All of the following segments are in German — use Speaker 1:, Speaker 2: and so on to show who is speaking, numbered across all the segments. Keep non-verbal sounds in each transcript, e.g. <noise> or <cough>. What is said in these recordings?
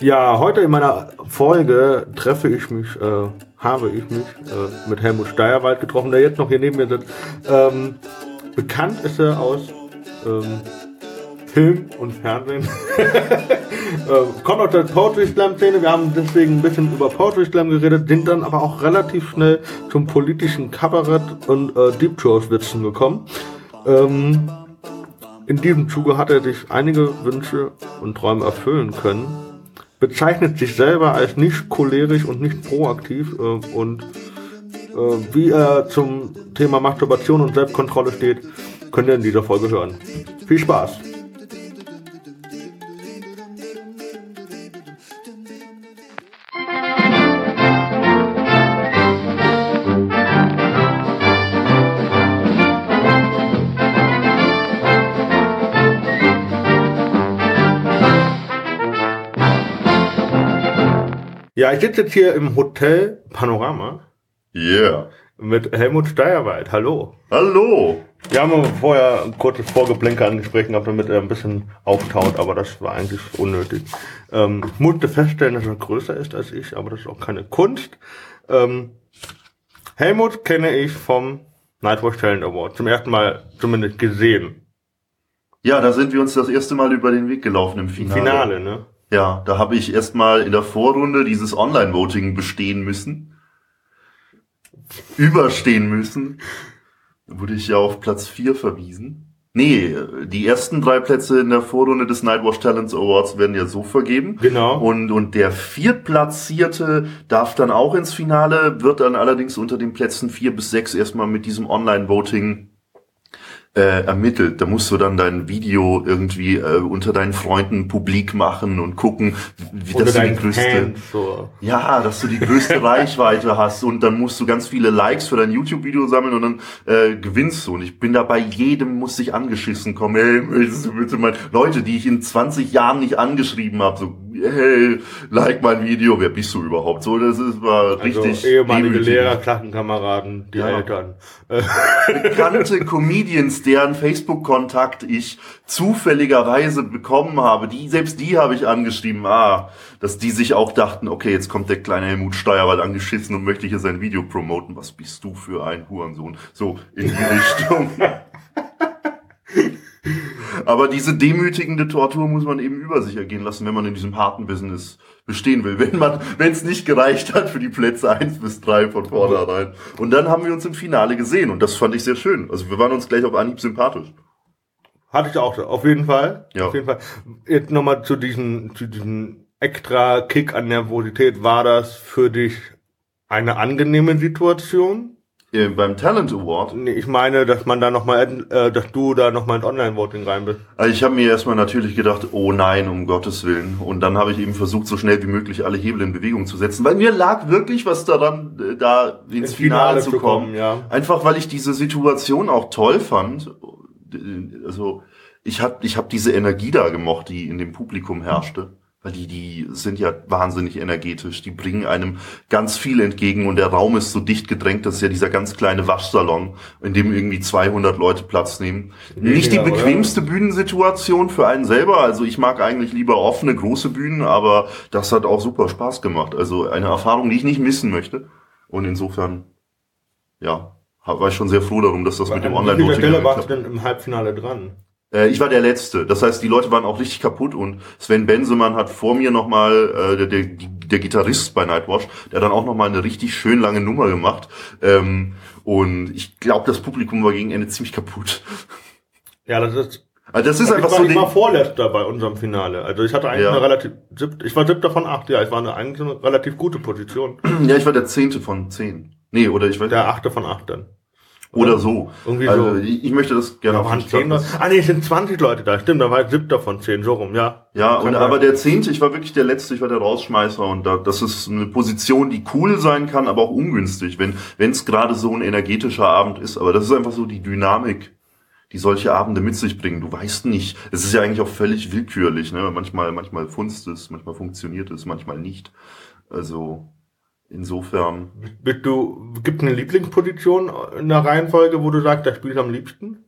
Speaker 1: Ja, heute in meiner Folge treffe ich mich, äh, habe ich mich äh, mit Helmut Steierwald getroffen, der jetzt noch hier neben mir sitzt. Ähm, bekannt ist er aus ähm, Film und Fernsehen. <laughs> äh, kommt aus der Poetry Slam Szene. Wir haben deswegen ein bisschen über Poetry Slam geredet, sind dann aber auch relativ schnell zum politischen Kabarett und äh, Deep Throat Witzen gekommen. Ähm, in diesem Zuge hat er sich einige Wünsche und Träume erfüllen können, bezeichnet sich selber als nicht cholerisch und nicht proaktiv äh, und äh, wie er zum Thema Masturbation und Selbstkontrolle steht, könnt ihr in dieser Folge hören. Viel Spaß! Ja, ich sitze jetzt hier im Hotel Panorama
Speaker 2: Yeah.
Speaker 1: mit Helmut Steierwald. Hallo.
Speaker 2: Hallo.
Speaker 1: Wir haben vorher ein kurzes Vorgeplänkel angesprochen gehabt, damit er ein bisschen auftaut, aber das war eigentlich unnötig. Ähm, ich musste feststellen, dass er größer ist als ich, aber das ist auch keine Kunst. Ähm, Helmut kenne ich vom Nightwatch Talent Award. Zum ersten Mal zumindest gesehen.
Speaker 2: Ja, da sind wir uns das erste Mal über den Weg gelaufen im
Speaker 1: Im
Speaker 2: Finale.
Speaker 1: Finale, ne?
Speaker 2: Ja, da habe ich erstmal in der Vorrunde dieses Online-Voting bestehen müssen. Überstehen müssen. Da wurde ich ja auf Platz 4 verwiesen. Nee, die ersten drei Plätze in der Vorrunde des Nightwatch Talents Awards werden ja so vergeben.
Speaker 1: Genau.
Speaker 2: Und, und der Viertplatzierte darf dann auch ins Finale, wird dann allerdings unter den Plätzen vier bis sechs erstmal mit diesem Online-Voting äh, ermittelt. Da musst du dann dein Video irgendwie äh, unter deinen Freunden publik machen und gucken, wie
Speaker 1: Oder
Speaker 2: dass du die größte,
Speaker 1: so.
Speaker 2: ja, dass du die größte <laughs> Reichweite hast und dann musst du ganz viele Likes für dein YouTube-Video sammeln und dann äh, gewinnst du. Und ich bin da bei jedem muss ich angeschissen kommen. Hey, möchtest du bitte mal Leute, die ich in 20 Jahren nicht angeschrieben habe, so hey, like mein Video, wer bist du überhaupt? So, das ist war
Speaker 1: Also
Speaker 2: richtig
Speaker 1: ehemalige
Speaker 2: demütigend.
Speaker 1: Lehrer, Klassenkameraden, die
Speaker 2: Ja.
Speaker 1: Eltern.
Speaker 2: Bekannte Comedians, deren Facebook-Kontakt ich zufälligerweise bekommen habe, die, selbst die habe ich angeschrieben, ah, dass die sich auch dachten, okay, jetzt kommt der kleine Helmut Steierwald angeschissen und möchte hier sein Video promoten. Was bist du für ein Hurensohn? So, in die <laughs> Richtung. Aber diese demütigende Tortur muss man eben über sich ergehen lassen, wenn man in diesem harten Business bestehen will. Wenn man, wenn es nicht gereicht hat für die Plätze eins bis drei von vornherein. Und dann haben wir uns im Finale gesehen und das fand ich sehr schön. Also wir waren uns gleich auf Anhieb sympathisch.
Speaker 1: Hatte ich auch, auf jeden Fall.
Speaker 2: Ja.
Speaker 1: Auf jeden Fall. Jetzt nochmal zu diesem, zu diesem extra Kick an Nervosität. War das für dich eine angenehme Situation?
Speaker 2: Äh, beim Talent Award.
Speaker 1: Nee, ich meine, dass man da nochmal, äh, dass du da nochmal ins Online-Voting rein bist.
Speaker 2: Also ich habe mir erstmal natürlich gedacht, oh nein, um Gottes Willen. Und dann habe ich eben versucht, so schnell wie möglich alle Hebel in Bewegung zu setzen. Weil mir lag wirklich was daran, äh, da ins,
Speaker 1: Ins
Speaker 2: Finale,
Speaker 1: Finale
Speaker 2: zu kommen.
Speaker 1: kommen, ja.
Speaker 2: Einfach weil ich diese Situation auch toll fand. Also ich hab, ich hab diese Energie da gemocht, die in dem Publikum herrschte. Weil die, die sind ja wahnsinnig energetisch. Die bringen einem ganz viel entgegen und der Raum ist so dicht gedrängt. Das ist ja dieser ganz kleine Waschsalon, in dem irgendwie 200 Leute Platz nehmen. Nicht die
Speaker 1: oder?
Speaker 2: bequemste Bühnensituation für einen selber. Also ich mag eigentlich lieber offene, große Bühnen, aber das hat auch super Spaß gemacht. Also eine Erfahrung, die ich nicht missen möchte. Und insofern, ja, war ich schon sehr froh darum, dass das mit dem
Speaker 1: An welcher
Speaker 2: Online-Voting
Speaker 1: Stelle warst du denn im Halbfinale dran?
Speaker 2: Äh, ich war der Letzte. Das heißt, die Leute waren auch richtig kaputt und Sven Bensemann hat vor mir nochmal, äh, der, der, der Gitarrist bei Nightwatch, der hat dann auch nochmal eine richtig schön lange Nummer gemacht. Ähm, und ich glaube, das Publikum war gegen Ende ziemlich kaputt.
Speaker 1: Ja, das ist,
Speaker 2: Also das ist
Speaker 1: ich
Speaker 2: einfach
Speaker 1: war,
Speaker 2: so
Speaker 1: ich war vorletzter bei unserem Finale. Also ich hatte eigentlich
Speaker 2: Ja.
Speaker 1: eine relativ, ich war siebter von acht, ja, ich war eine, eigentlich eine relativ gute Position.
Speaker 2: ja, ich war der Zehnte von zehn. Nee, oder ich weiß
Speaker 1: Der achte von acht dann.
Speaker 2: Oder so.
Speaker 1: Irgendwie
Speaker 2: also
Speaker 1: so.
Speaker 2: ich, ich möchte das gerne
Speaker 1: Da waren zehn Leute. Ah nee, es sind 20 Leute da. Stimmt, da war ich siebter von zehn, so rum, ja.
Speaker 2: Ja, und aber der Zehnte, ich war wirklich der Letzte, ich war der Rausschmeißer und da, das ist eine Position, die cool sein kann, aber auch ungünstig, wenn wenn es gerade so ein energetischer Abend ist. Aber das ist einfach so die Dynamik, die solche Abende mit sich bringen. Du weißt nicht. Es ist ja eigentlich auch völlig willkürlich. Ne? Manchmal, manchmal funzt es, manchmal funktioniert es, manchmal nicht. Also insofern.
Speaker 1: Bist du, gibt eine Lieblingsposition in der Reihenfolge, wo du sagst, da spielst du am liebsten?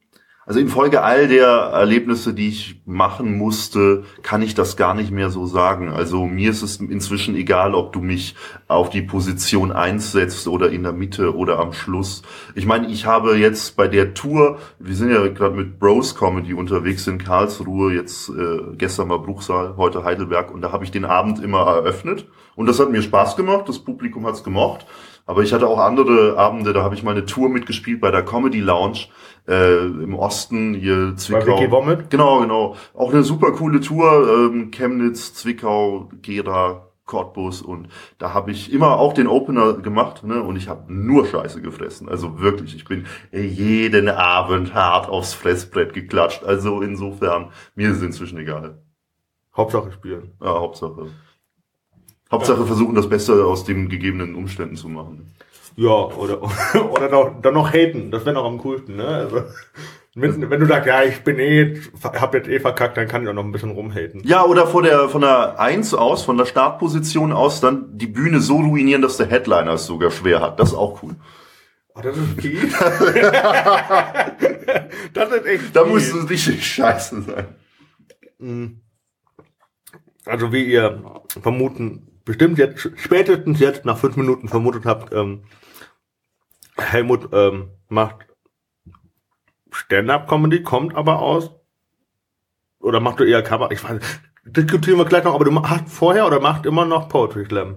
Speaker 2: Also infolge all der Erlebnisse, die ich machen musste, kann ich das gar nicht mehr so sagen. Also mir ist es inzwischen egal, ob du mich auf die Position einsetzt oder in der Mitte oder am Schluss. Ich meine, ich habe jetzt bei der Tour, wir sind ja gerade mit Bros Comedy unterwegs in Karlsruhe, jetzt äh, gestern war Bruchsal, heute Heidelberg und da habe ich den Abend immer eröffnet und das hat mir Spaß gemacht, das Publikum hat's gemocht. Aber ich hatte auch andere Abende, da habe ich mal eine Tour mitgespielt bei der Comedy Lounge äh, im Osten, hier Zwickau.
Speaker 1: Bei Womit?
Speaker 2: Genau, genau. Auch eine super coole Tour, ähm, Chemnitz, Zwickau, Gera, Cottbus und da habe ich immer auch den Opener gemacht ne, und ich habe nur Scheiße gefressen. Also wirklich, ich bin jeden Abend hart aufs Fressbrett geklatscht. Also insofern, mir ist es inzwischen egal.
Speaker 1: Hauptsache spielen.
Speaker 2: Ja, Hauptsache. Hauptsache versuchen, das Beste aus den gegebenen Umständen zu machen.
Speaker 1: Ja, oder, <laughs> oder noch, dann noch haten. Das wäre noch am coolsten, ne? Also, wenn, wenn du sagst, ja, ich bin eh, hab jetzt eh verkackt, dann kann ich auch noch ein bisschen rumhaten.
Speaker 2: Ja, oder von der, von der Eins aus, von der Startposition aus, dann die Bühne so ruinieren, dass der Headliner es sogar schwer hat. Das ist auch cool.
Speaker 1: Oh, das ist viel. <laughs> das ist echt
Speaker 2: Da
Speaker 1: viel.
Speaker 2: muss es richtig scheiße sein.
Speaker 1: Also wie ihr vermuten, bestimmt jetzt, spätestens jetzt nach fünf Minuten vermutet habt, ähm, Helmut ähm, macht Stand-up-Comedy, kommt aber aus, oder macht du eher Cover, ich weiß, diskutieren wir gleich noch, aber du machst vorher oder macht immer noch Poetry Slam?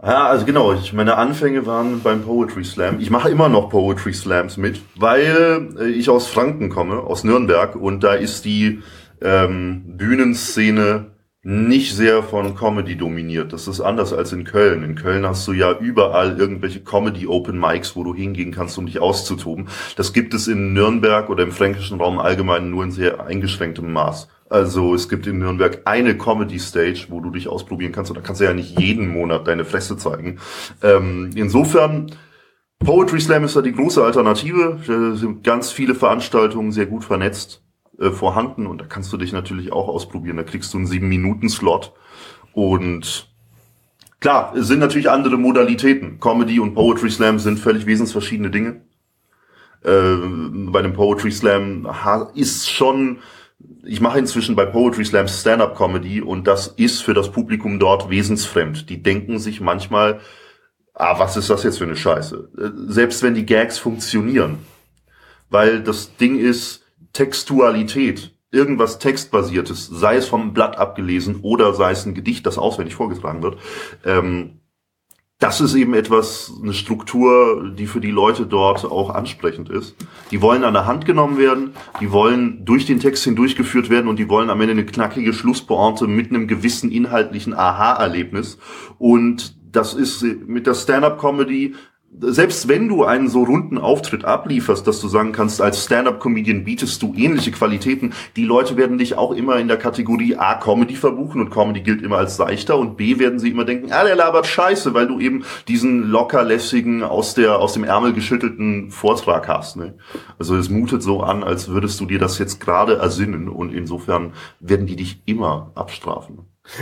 Speaker 2: Ja, also genau, ich, meine Anfänge waren beim Poetry Slam. Ich mache immer noch Poetry Slams mit, weil äh, ich aus Franken komme, aus Nürnberg, und da ist die ähm, Bühnenszene nicht sehr von Comedy dominiert. Das ist anders als in Köln. In Köln hast du ja überall irgendwelche Comedy Open Mics, wo du hingehen kannst, um dich auszutoben. Das gibt es in Nürnberg oder im fränkischen Raum allgemein nur in sehr eingeschränktem Maß. Also es gibt in Nürnberg eine Comedy Stage, wo du dich ausprobieren kannst. Und da kannst du ja nicht jeden Monat deine Fresse zeigen. Ähm, insofern Poetry Slam ist da die große Alternative. Da sind ganz viele Veranstaltungen sehr gut vernetzt äh, vorhanden und da kannst du dich natürlich auch ausprobieren. Da kriegst du einen sieben Minuten Slot und klar, es sind natürlich andere Modalitäten. Comedy und Poetry Slam sind völlig wesensverschiedene Dinge. Äh, bei dem Poetry Slam ist schon ich mache inzwischen bei Poetry Slam Stand-up Comedy und das ist für das Publikum dort wesensfremd. Die denken sich manchmal, ah, was ist das jetzt für eine Scheiße? Äh, Selbst wenn die Gags funktionieren. Weil das Ding ist Textualität. Irgendwas Textbasiertes, sei es vom Blatt abgelesen oder sei es ein Gedicht, das auswendig vorgetragen wird. Ähm, das ist eben etwas, eine Struktur, die für die Leute dort auch ansprechend ist. Die wollen an der Hand genommen werden, die wollen durch den Text hindurchgeführt werden und die wollen am Ende eine knackige Schlusspointe mit einem gewissen inhaltlichen Aha-Erlebnis. Und das ist mit der Stand-up-Comedy selbst wenn du einen so runden Auftritt ablieferst, dass du sagen kannst, als Stand-up-Comedian bietest du ähnliche Qualitäten, die Leute werden dich auch immer in der Kategorie A Comedy verbuchen und Comedy gilt immer als seichter und B werden sie immer denken, ah, der labert scheiße, weil du eben diesen locker lässigen, aus der, aus dem Ärmel geschüttelten Vortrag hast. Ne? Also es mutet so an, als würdest du dir das jetzt gerade ersinnen und insofern werden die dich immer abstrafen.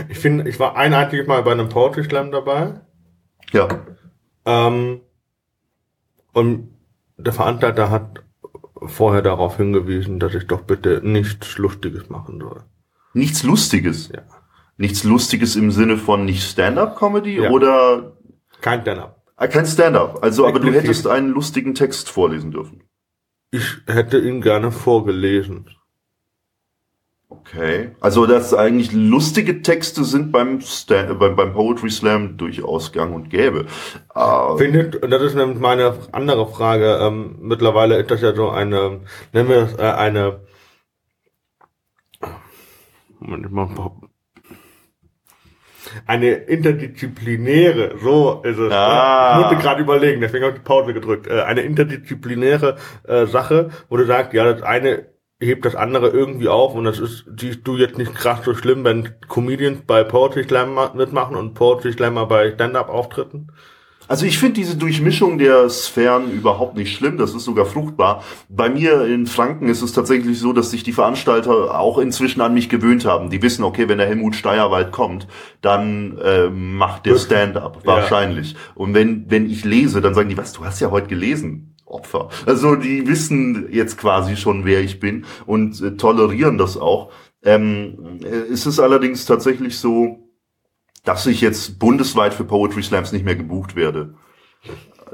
Speaker 1: Ich finde, ich war ein einziges Mal bei einem Poetry Slam dabei.
Speaker 2: Ja.
Speaker 1: Ähm, und der Veranstalter hat vorher darauf hingewiesen, dass ich doch bitte nichts Lustiges machen soll.
Speaker 2: Nichts Lustiges.
Speaker 1: Ja.
Speaker 2: Nichts Lustiges im Sinne von nicht Stand-up-Comedy
Speaker 1: Ja.
Speaker 2: oder
Speaker 1: Kein Stand-up.
Speaker 2: Ah, kein Stand-up. Also, aber du hättest einen lustigen Text vorlesen dürfen.
Speaker 1: Ich hätte ihn gerne vorgelesen.
Speaker 2: Okay. Also, dass eigentlich lustige Texte sind beim, Sta äh, beim, beim Poetry Slam durchaus gang und gäbe. Äh,
Speaker 1: Findet, und das ist nämlich meine andere Frage, ähm, mittlerweile ist das ja so eine, nennen wir das äh, eine, eine interdisziplinäre, so ist es.
Speaker 2: Ah.
Speaker 1: Ich musste gerade überlegen, deswegen habe ich die Pause gedrückt. Äh, eine interdisziplinäre äh, Sache, wo du sagst, ja, das eine hebt das andere irgendwie auf und das ist, siehst du jetzt nicht krass so schlimm, wenn Comedians bei Poetry Slam ma- mitmachen und Poetry Slammer bei Stand-Up-Auftritten?
Speaker 2: Also ich finde diese Durchmischung der Sphären überhaupt nicht schlimm, das ist sogar fruchtbar. Bei mir in Franken ist es tatsächlich so, dass sich die Veranstalter auch inzwischen an mich gewöhnt haben. Die wissen, okay, wenn der Helmut Steierwald kommt, dann äh, macht der? Stand-up,
Speaker 1: Ja.
Speaker 2: wahrscheinlich. Und wenn, wenn ich lese, dann sagen die, was, du hast ja heute gelesen. Opfer. Also die wissen jetzt quasi schon, wer ich bin und äh, tolerieren das auch. Ähm, äh, es ist allerdings tatsächlich so, dass ich jetzt bundesweit für Poetry Slams nicht mehr gebucht werde.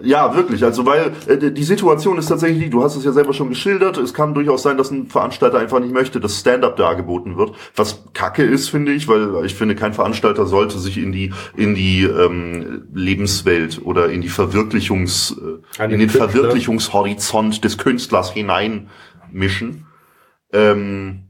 Speaker 2: Ja, wirklich. Also weil äh, die Situation ist tatsächlich die, du hast es ja selber schon geschildert, es kann durchaus sein, dass ein Veranstalter einfach nicht möchte, dass Stand-up dargeboten wird. Was kacke ist, finde ich, weil ich finde, kein Veranstalter sollte sich in die in die ähm, Lebenswelt oder in die Verwirklichungs äh, in den Künstler. Verwirklichungshorizont des Künstlers hineinmischen. Ähm,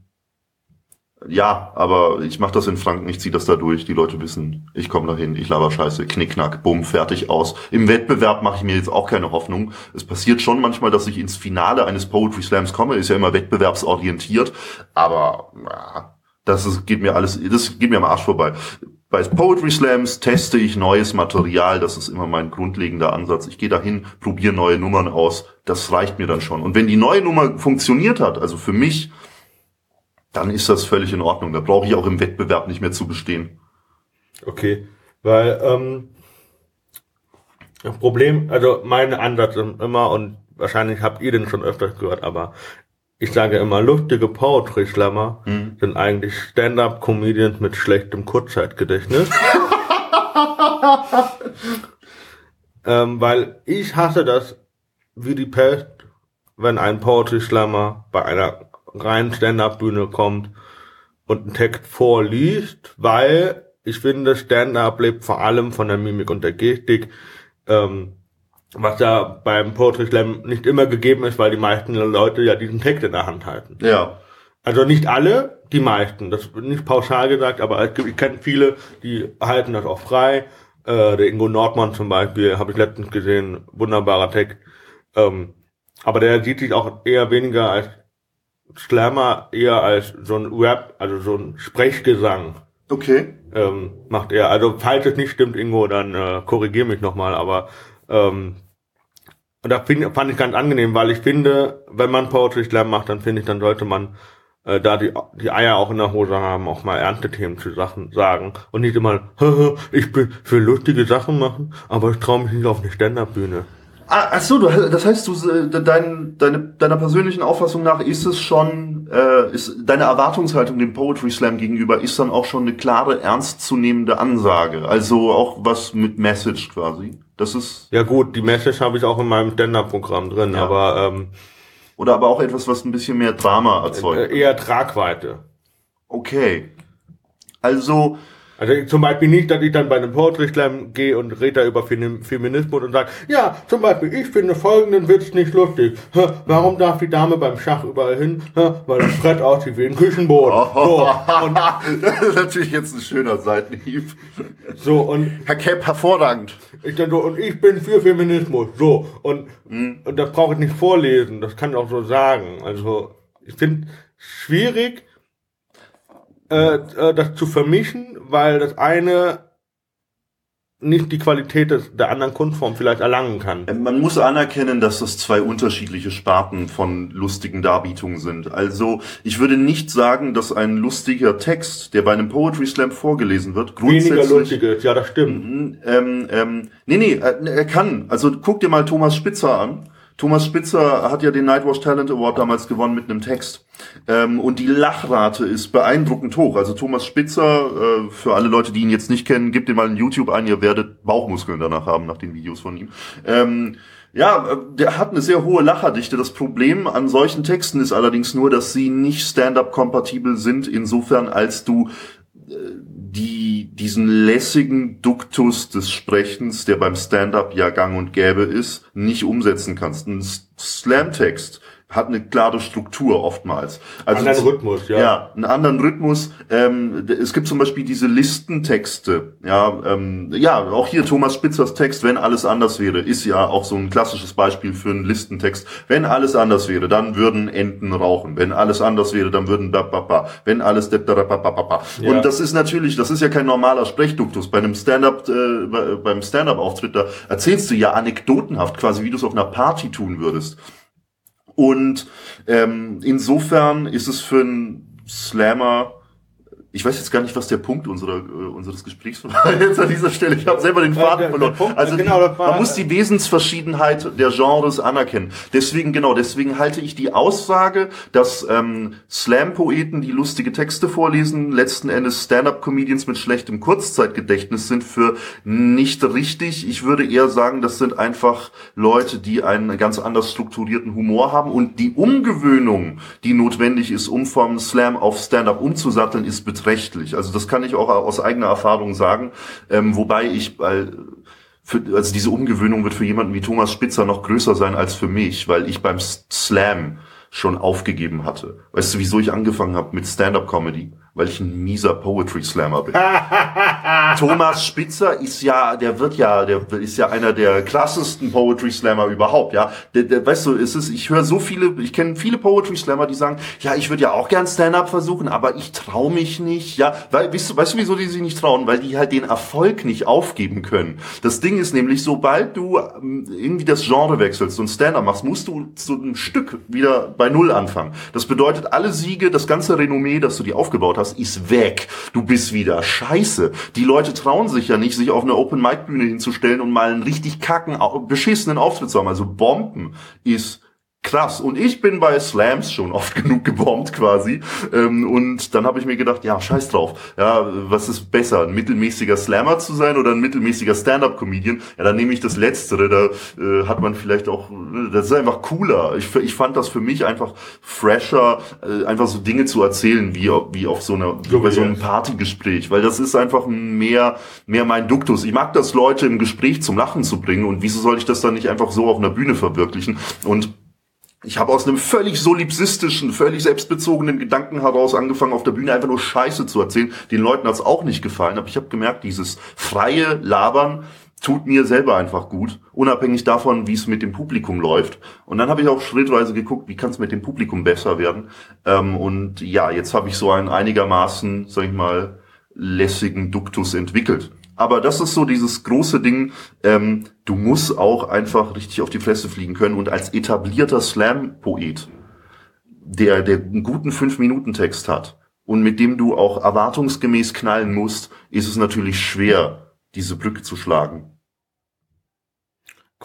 Speaker 2: ja, aber ich mache das in Franken, ich ziehe das da durch. Die Leute wissen, ich komme dahin, ich laber Scheiße, knickknack, bumm, fertig aus. Im Wettbewerb mache ich mir jetzt auch keine Hoffnung. Es passiert schon manchmal, dass ich ins Finale eines Poetry Slams komme, ist ja immer wettbewerbsorientiert, aber das ist, geht mir alles, das geht mir am Arsch vorbei. Bei Poetry Slams teste ich neues Material, das ist immer mein grundlegender Ansatz. Ich gehe dahin, probiere neue Nummern aus, das reicht mir dann schon. Und wenn die neue Nummer funktioniert hat, also für mich, dann ist das völlig in Ordnung. Da brauche ich auch im Wettbewerb nicht mehr zu bestehen.
Speaker 1: Okay, weil ähm, das Problem, also mein Ansatz immer und wahrscheinlich habt ihr den schon öfters gehört, aber ich sage immer, lustige Poetry Slammer hm. sind eigentlich Stand-up-Comedians mit schlechtem Kurzzeitgedächtnis. <laughs> ähm, weil ich hasse das wie die Pest, wenn ein Poetry Slammer bei einer rein Stand-Up-Bühne kommt und einen Text vorliest, weil ich finde, Stand-Up lebt vor allem von der Mimik und der Gestik, ähm, was ja beim Poetry Slam nicht immer gegeben ist, weil die meisten Leute ja diesen Text in der Hand halten.
Speaker 2: Ja.
Speaker 1: Also nicht alle, die meisten. Das wird nicht pauschal gesagt, aber es gibt, ich kenne viele, die halten das auch frei. Äh, der Ingo Nordmann zum Beispiel, habe ich letztens gesehen, wunderbarer Text. Ähm, aber der sieht sich auch eher weniger als Slammer eher als so ein Rap, also so ein Sprechgesang.
Speaker 2: Okay.
Speaker 1: Ähm, macht er. Also falls es nicht stimmt, Ingo, dann äh, korrigier mich nochmal, aber ähm, und da find, fand ich ganz angenehm, weil ich finde, wenn man Poetry Slam macht, dann finde ich, dann sollte man äh, da die, die Eier auch in der Hose haben, auch mal ernste Themen zu Sachen sagen und nicht immer, <laughs> ich will für lustige Sachen machen, aber ich traue mich nicht auf eine Stand-Up-Bühne.
Speaker 2: Ah, ach so, du, das heißt, du, äh, dein, deine, deiner persönlichen Auffassung nach ist es schon, äh, ist deine Erwartungshaltung dem Poetry Slam gegenüber ist dann auch schon eine klare, ernstzunehmende Ansage. Also auch was mit Message quasi. Das ist.
Speaker 1: Ja gut, die Message habe ich auch in meinem Stand-Up-Programm drin, ja. aber ähm,
Speaker 2: oder aber auch etwas, was ein bisschen mehr Drama erzeugt.
Speaker 1: Äh, eher Tragweite.
Speaker 2: Okay. Also
Speaker 1: also zum Beispiel nicht, dass ich dann bei einem Poetry Slam gehe und rede da über Feminismus und sage, ja, zum Beispiel, ich finde folgenden Witz nicht lustig. Warum darf die Dame beim Schach überall hin? Weil das Brett aussieht wie ein Küchenboden. So, <laughs>
Speaker 2: und das ist natürlich jetzt ein schöner Seitenhieb.
Speaker 1: So, und
Speaker 2: Herr Kepp, hervorragend.
Speaker 1: Ich dann so, und ich bin für Feminismus. So, und, mhm. und das brauche ich nicht vorlesen, das kann ich auch so sagen. Also, ich finde schwierig, äh, äh, das zu vermischen, weil das eine nicht die Qualität des, der anderen Kunstform vielleicht erlangen kann.
Speaker 2: Äh, man muss anerkennen, dass das zwei unterschiedliche Sparten von lustigen Darbietungen sind. Also ich würde nicht sagen, dass ein lustiger Text, der bei einem Poetry Slam vorgelesen wird,
Speaker 1: grundsätzlich... Weniger lustig ist, ja, das stimmt.
Speaker 2: Ähm, ähm, nee, nee, er kann. Also guck dir mal Thomas Spitzer an. Thomas Spitzer hat ja den Nightwatch Talent Award damals gewonnen mit einem Text. Ähm, und die Lachrate ist beeindruckend hoch. Also Thomas Spitzer, äh, für alle Leute, die ihn jetzt nicht kennen, gebt ihm mal in YouTube ein, ihr werdet Bauchmuskeln danach haben, nach den Videos von ihm. Ähm, ja, der hat eine sehr hohe Lacherdichte. Das Problem an solchen Texten ist allerdings nur, dass sie nicht stand-up-kompatibel sind, insofern als du äh, die, diesen lässigen Duktus des Sprechens, der beim Stand-up ja gang und gäbe ist, nicht umsetzen kannst. Ein Slam-Text hat eine klare Struktur oftmals.
Speaker 1: Also anderen Rhythmus, ja.
Speaker 2: Ja, einen anderen Rhythmus. Ähm, es gibt zum Beispiel diese Listentexte. Ja, ähm, ja, auch hier Thomas Spitzers Text, wenn alles anders wäre, ist ja auch so ein klassisches Beispiel für einen Listentext. Wenn alles anders wäre, dann würden Enten rauchen. Wenn alles anders wäre, dann würden ba, ba, ba. Wenn alles da, da, ba, ba, ba, ba. Ja. Und das ist natürlich, das ist ja kein normaler Sprechduktus. Bei einem Stand-up, äh, beim Stand-up-Auftritt, da erzählst du ja anekdotenhaft, quasi wie du es auf einer Party tun würdest. Und ähm, insofern ist es für einen Slammer ich weiß jetzt gar nicht, was der Punkt unserer, äh, unseres Gesprächs war <laughs> jetzt an dieser Stelle. Ich habe selber den Faden
Speaker 1: der
Speaker 2: verloren.
Speaker 1: Punkt,
Speaker 2: also
Speaker 1: genau,
Speaker 2: die, man muss die Wesensverschiedenheit der Genres anerkennen. Deswegen, genau, deswegen halte ich die Aussage, dass ähm, Slam-Poeten, die lustige Texte vorlesen, letzten Endes Stand-up-Comedians mit schlechtem Kurzzeitgedächtnis sind, für nicht richtig. Ich würde eher sagen, das sind einfach Leute, die einen ganz anders strukturierten Humor haben und die Umgewöhnung, die notwendig ist, um vom Slam auf Stand-up umzusatteln, ist beträchtlich. Also das kann ich auch aus eigener Erfahrung sagen, ähm, wobei ich weil für, also diese Umgewöhnung wird für jemanden wie Thomas Spitzer noch größer sein als für mich, weil ich beim Slam schon aufgegeben hatte. Weißt du, wieso ich angefangen habe mit Stand-up-Comedy? Weil ich ein mieser Poetry-Slammer bin. Thomas Spitzer ist ja, der wird ja, der ist ja einer der krassesten Poetry Slammer überhaupt, ja. Der, der, weißt du, es ist, ich höre so viele, ich kenne viele Poetry Slammer, die sagen, ja, ich würde ja auch gern Stand-up versuchen, aber ich traue mich nicht, ja. Weil, weißt du, weißt du, wieso die sich nicht trauen? Weil die halt den Erfolg nicht aufgeben können. Das Ding ist nämlich, sobald du ähm, irgendwie das Genre wechselst und Stand-up machst, musst du so ein Stück wieder bei Null anfangen. Das bedeutet, alle Siege, das ganze Renommee, das du dir aufgebaut hast, ist weg. Du bist wieder scheiße. Die Leute trauen sich ja nicht, sich auf eine Open-Mic-Bühne hinzustellen und mal einen richtig kacken, beschissenen Auftritt zu haben. Also Bomben ist krass. Und ich bin bei Slams schon oft <laughs> genug gebombt quasi. Ähm, und dann habe ich mir gedacht, ja, scheiß drauf. Ja, was ist besser, ein mittelmäßiger Slammer zu sein oder ein mittelmäßiger Stand-up-Comedian? Ja, dann nehme ich das Letztere. Da äh, hat man vielleicht auch, das ist einfach cooler. Ich, ich fand das für mich einfach fresher, äh, einfach so Dinge zu erzählen, wie, auf- wie auf so einer, wie bei so einem Partygespräch. Weil das ist einfach mehr, mehr mein Duktus. Ich mag das, Leute im Gespräch zum Lachen zu bringen. Und wieso soll ich das dann nicht einfach so auf einer Bühne verwirklichen? Und ich habe aus einem völlig solipsistischen, völlig selbstbezogenen Gedanken heraus angefangen, auf der Bühne einfach nur Scheiße zu erzählen. Den Leuten hat's auch nicht gefallen, aber ich habe gemerkt, dieses freie Labern tut mir selber einfach gut, unabhängig davon, wie es mit dem Publikum läuft. Und dann habe ich auch schrittweise geguckt, wie kann es mit dem Publikum besser werden. Ähm, und ja, jetzt habe ich so einen einigermaßen, sag ich mal, lässigen Duktus entwickelt. Aber das ist so dieses große Ding, ähm, du musst auch einfach richtig auf die Fresse fliegen können und als etablierter Slam-Poet, der, der einen guten Fünf-Minuten-Text hat und mit dem du auch erwartungsgemäß knallen musst, ist es natürlich schwer, diese Brücke zu schlagen.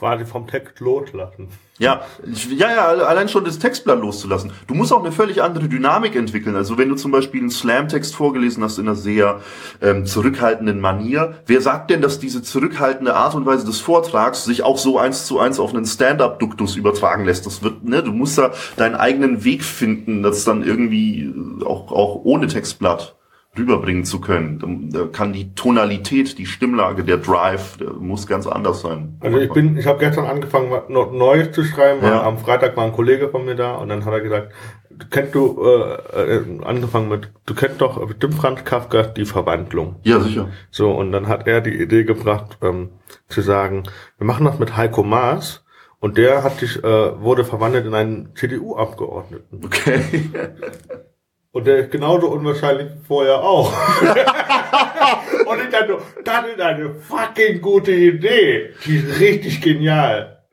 Speaker 1: Quasi vom Text loslassen.
Speaker 2: Ja, ja, ja, allein schon das Textblatt loszulassen. Du musst auch eine völlig andere Dynamik entwickeln. Also wenn du zum Beispiel einen Slam-Text vorgelesen hast in einer sehr ähm, zurückhaltenden Manier, wer sagt denn, dass diese zurückhaltende Art und Weise des Vortrags sich auch so eins zu eins auf einen Stand-up-Duktus übertragen lässt? Das wird, ne, du musst da deinen eigenen Weg finden, das dann irgendwie auch, auch ohne Textblatt rüberbringen zu können. Da kann die Tonalität, die Stimmlage, der Drive, der muss ganz anders sein.
Speaker 1: Also ich bin, ich habe gestern angefangen, noch Neues zu schreiben.
Speaker 2: Ja.
Speaker 1: Am Freitag war ein Kollege von mir da und dann hat er gesagt, du kennst du äh, äh, angefangen mit, du kennst doch bestimmt Franz Kafka die Verwandlung.
Speaker 2: Ja, sicher.
Speaker 1: So und dann hat er die Idee gebracht, ähm, zu sagen, wir machen das mit Heiko Maas und der hat sich äh, wurde verwandelt in einen CDU-Abgeordneten
Speaker 2: Okay. <laughs>
Speaker 1: und der ist genauso unwahrscheinlich wie vorher auch. <laughs> und ich dachte, das ist eine fucking gute Idee, die ist richtig genial.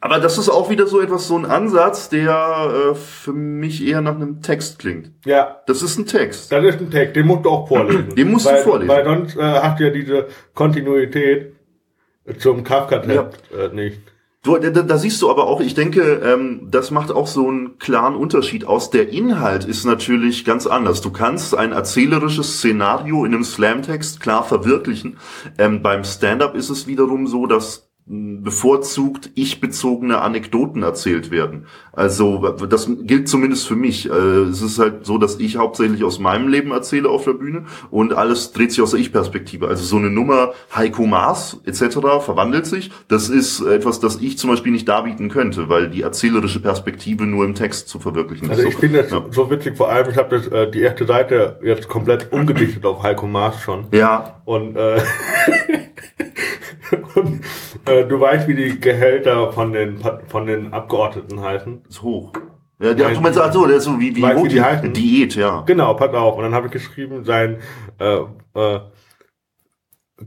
Speaker 2: Aber das ist auch wieder so etwas, so ein Ansatz, der äh, für mich eher nach einem Text klingt.
Speaker 1: Ja,
Speaker 2: Das ist ein Text.
Speaker 1: Das ist ein Text, den musst du auch vorlesen. <clears throat>
Speaker 2: Den musst du
Speaker 1: weil,
Speaker 2: vorlesen.
Speaker 1: Weil sonst äh, hast du ja diese Kontinuität zum Kafka-Text äh, nicht.
Speaker 2: Du, da, da siehst du aber auch, ich denke, ähm, das macht auch so einen klaren Unterschied aus. Der Inhalt ist natürlich ganz anders. Du kannst ein erzählerisches Szenario in einem Slam-Text klar verwirklichen. Ähm, beim Stand-up ist es wiederum so, dass bevorzugt ich-bezogene Anekdoten erzählt werden. Also das gilt zumindest für mich. Äh, Es ist halt so, dass ich hauptsächlich aus meinem Leben erzähle auf der Bühne und alles dreht sich aus der Ich-Perspektive. Also so eine Nummer Heiko Maas etc. verwandelt sich. Das ist etwas, das ich zum Beispiel nicht darbieten könnte, weil die erzählerische Perspektive nur im Text zu verwirklichen
Speaker 1: Also
Speaker 2: ist.
Speaker 1: ich finde das
Speaker 2: ja.
Speaker 1: so witzig, vor allem, ich habe äh, die erste Seite jetzt komplett umgedichtet auf Heiko Maas schon.
Speaker 2: ja,
Speaker 1: Und, äh, <laughs> <laughs> und äh, du weißt, wie die Gehälter von den von den Abgeordneten heißen.
Speaker 2: ist hoch. Ja, der,
Speaker 1: Nein,
Speaker 2: du meinst, ach so, der ist so wie, wie,
Speaker 1: Weißt
Speaker 2: hoch
Speaker 1: wie die heißen?
Speaker 2: Diät, ja.
Speaker 1: Genau, pass auf. Und dann habe ich geschrieben, sein äh, äh,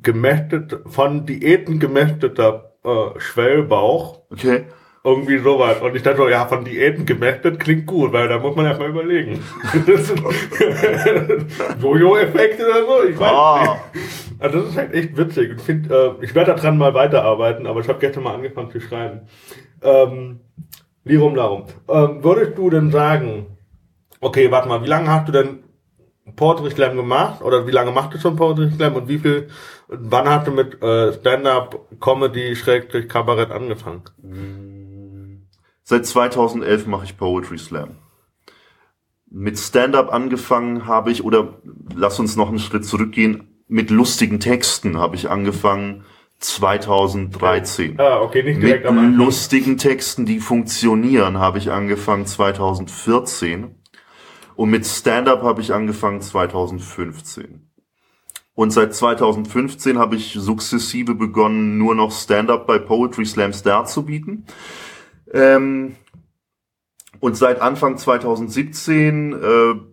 Speaker 1: gemästet, von Diäten gemästeter äh, Schwellbauch
Speaker 2: Okay.
Speaker 1: Irgendwie sowas. Und ich dachte so, ja, von Diäten gemerkt, das klingt gut, weil da muss man erstmal überlegen. <laughs> Jojo-Effekt oder so, ich weiß
Speaker 2: Ah.
Speaker 1: nicht. Also das ist halt echt witzig. Ich, find, äh, ich werde daran mal weiterarbeiten, aber ich habe gestern mal angefangen zu schreiben. Ähm, Lirum Larum. Ähm, würdest du denn sagen, okay, warte mal, wie lange hast du denn Poetry Slam gemacht? Oder wie lange machst du schon Poetry Slam? Und wie viel, wann hast du mit äh, Stand-Up, Comedy, Schrägstrich, Kabarett angefangen?
Speaker 2: Seit 2011 mache ich Poetry Slam. Mit Stand-up angefangen habe ich, oder lass uns noch einen Schritt zurückgehen, mit lustigen Texten habe ich angefangen 2013.
Speaker 1: Ah, okay, nicht
Speaker 2: Mit
Speaker 1: direkt am Anfang.
Speaker 2: lustigen Texten, die funktionieren, habe ich angefangen 2014. Und mit Stand-up habe ich angefangen 2015. Und seit 2015 habe ich sukzessive begonnen, nur noch Stand-up bei Poetry Slams darzubieten. Ähm, und seit Anfang 2017 äh,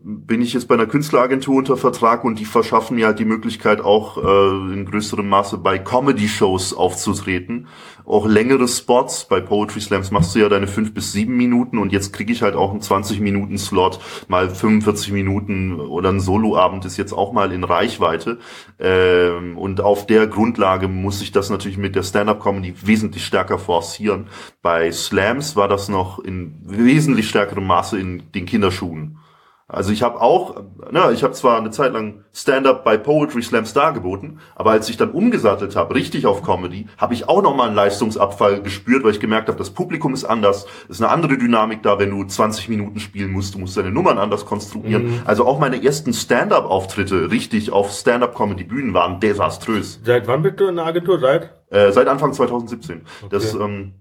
Speaker 2: bin ich jetzt bei einer Künstleragentur unter Vertrag und die verschaffen mir halt die Möglichkeit auch äh, in größerem Maße bei Comedy-Shows aufzutreten. Auch längere Spots. Bei Poetry Slams machst du ja deine fünf bis sieben Minuten und jetzt kriege ich halt auch einen 20-Minuten-Slot, mal 45 Minuten oder ein Soloabend ist jetzt auch mal in Reichweite. Ähm, und auf der Grundlage muss ich das natürlich mit der Stand-Up-Comedy wesentlich stärker forcieren. Bei Slams war das noch in wesentlich stärkerem Maße in den Kinderschuhen. Also ich habe auch, na, ich habe zwar eine Zeit lang Stand-up bei Poetry Slams dargeboten, aber als ich dann umgesattelt habe, richtig auf Comedy, habe ich auch nochmal einen Leistungsabfall gespürt, weil ich gemerkt habe, das Publikum ist anders, ist eine andere Dynamik da, wenn du 20 Minuten spielen musst, du musst deine Nummern anders konstruieren. Also auch meine ersten Stand-up-Auftritte richtig auf Stand-up-Comedy-Bühnen waren desaströs.
Speaker 1: Seit wann bist du in der Agentur? Seit?
Speaker 2: Äh, seit Anfang 2017. Das, ähm,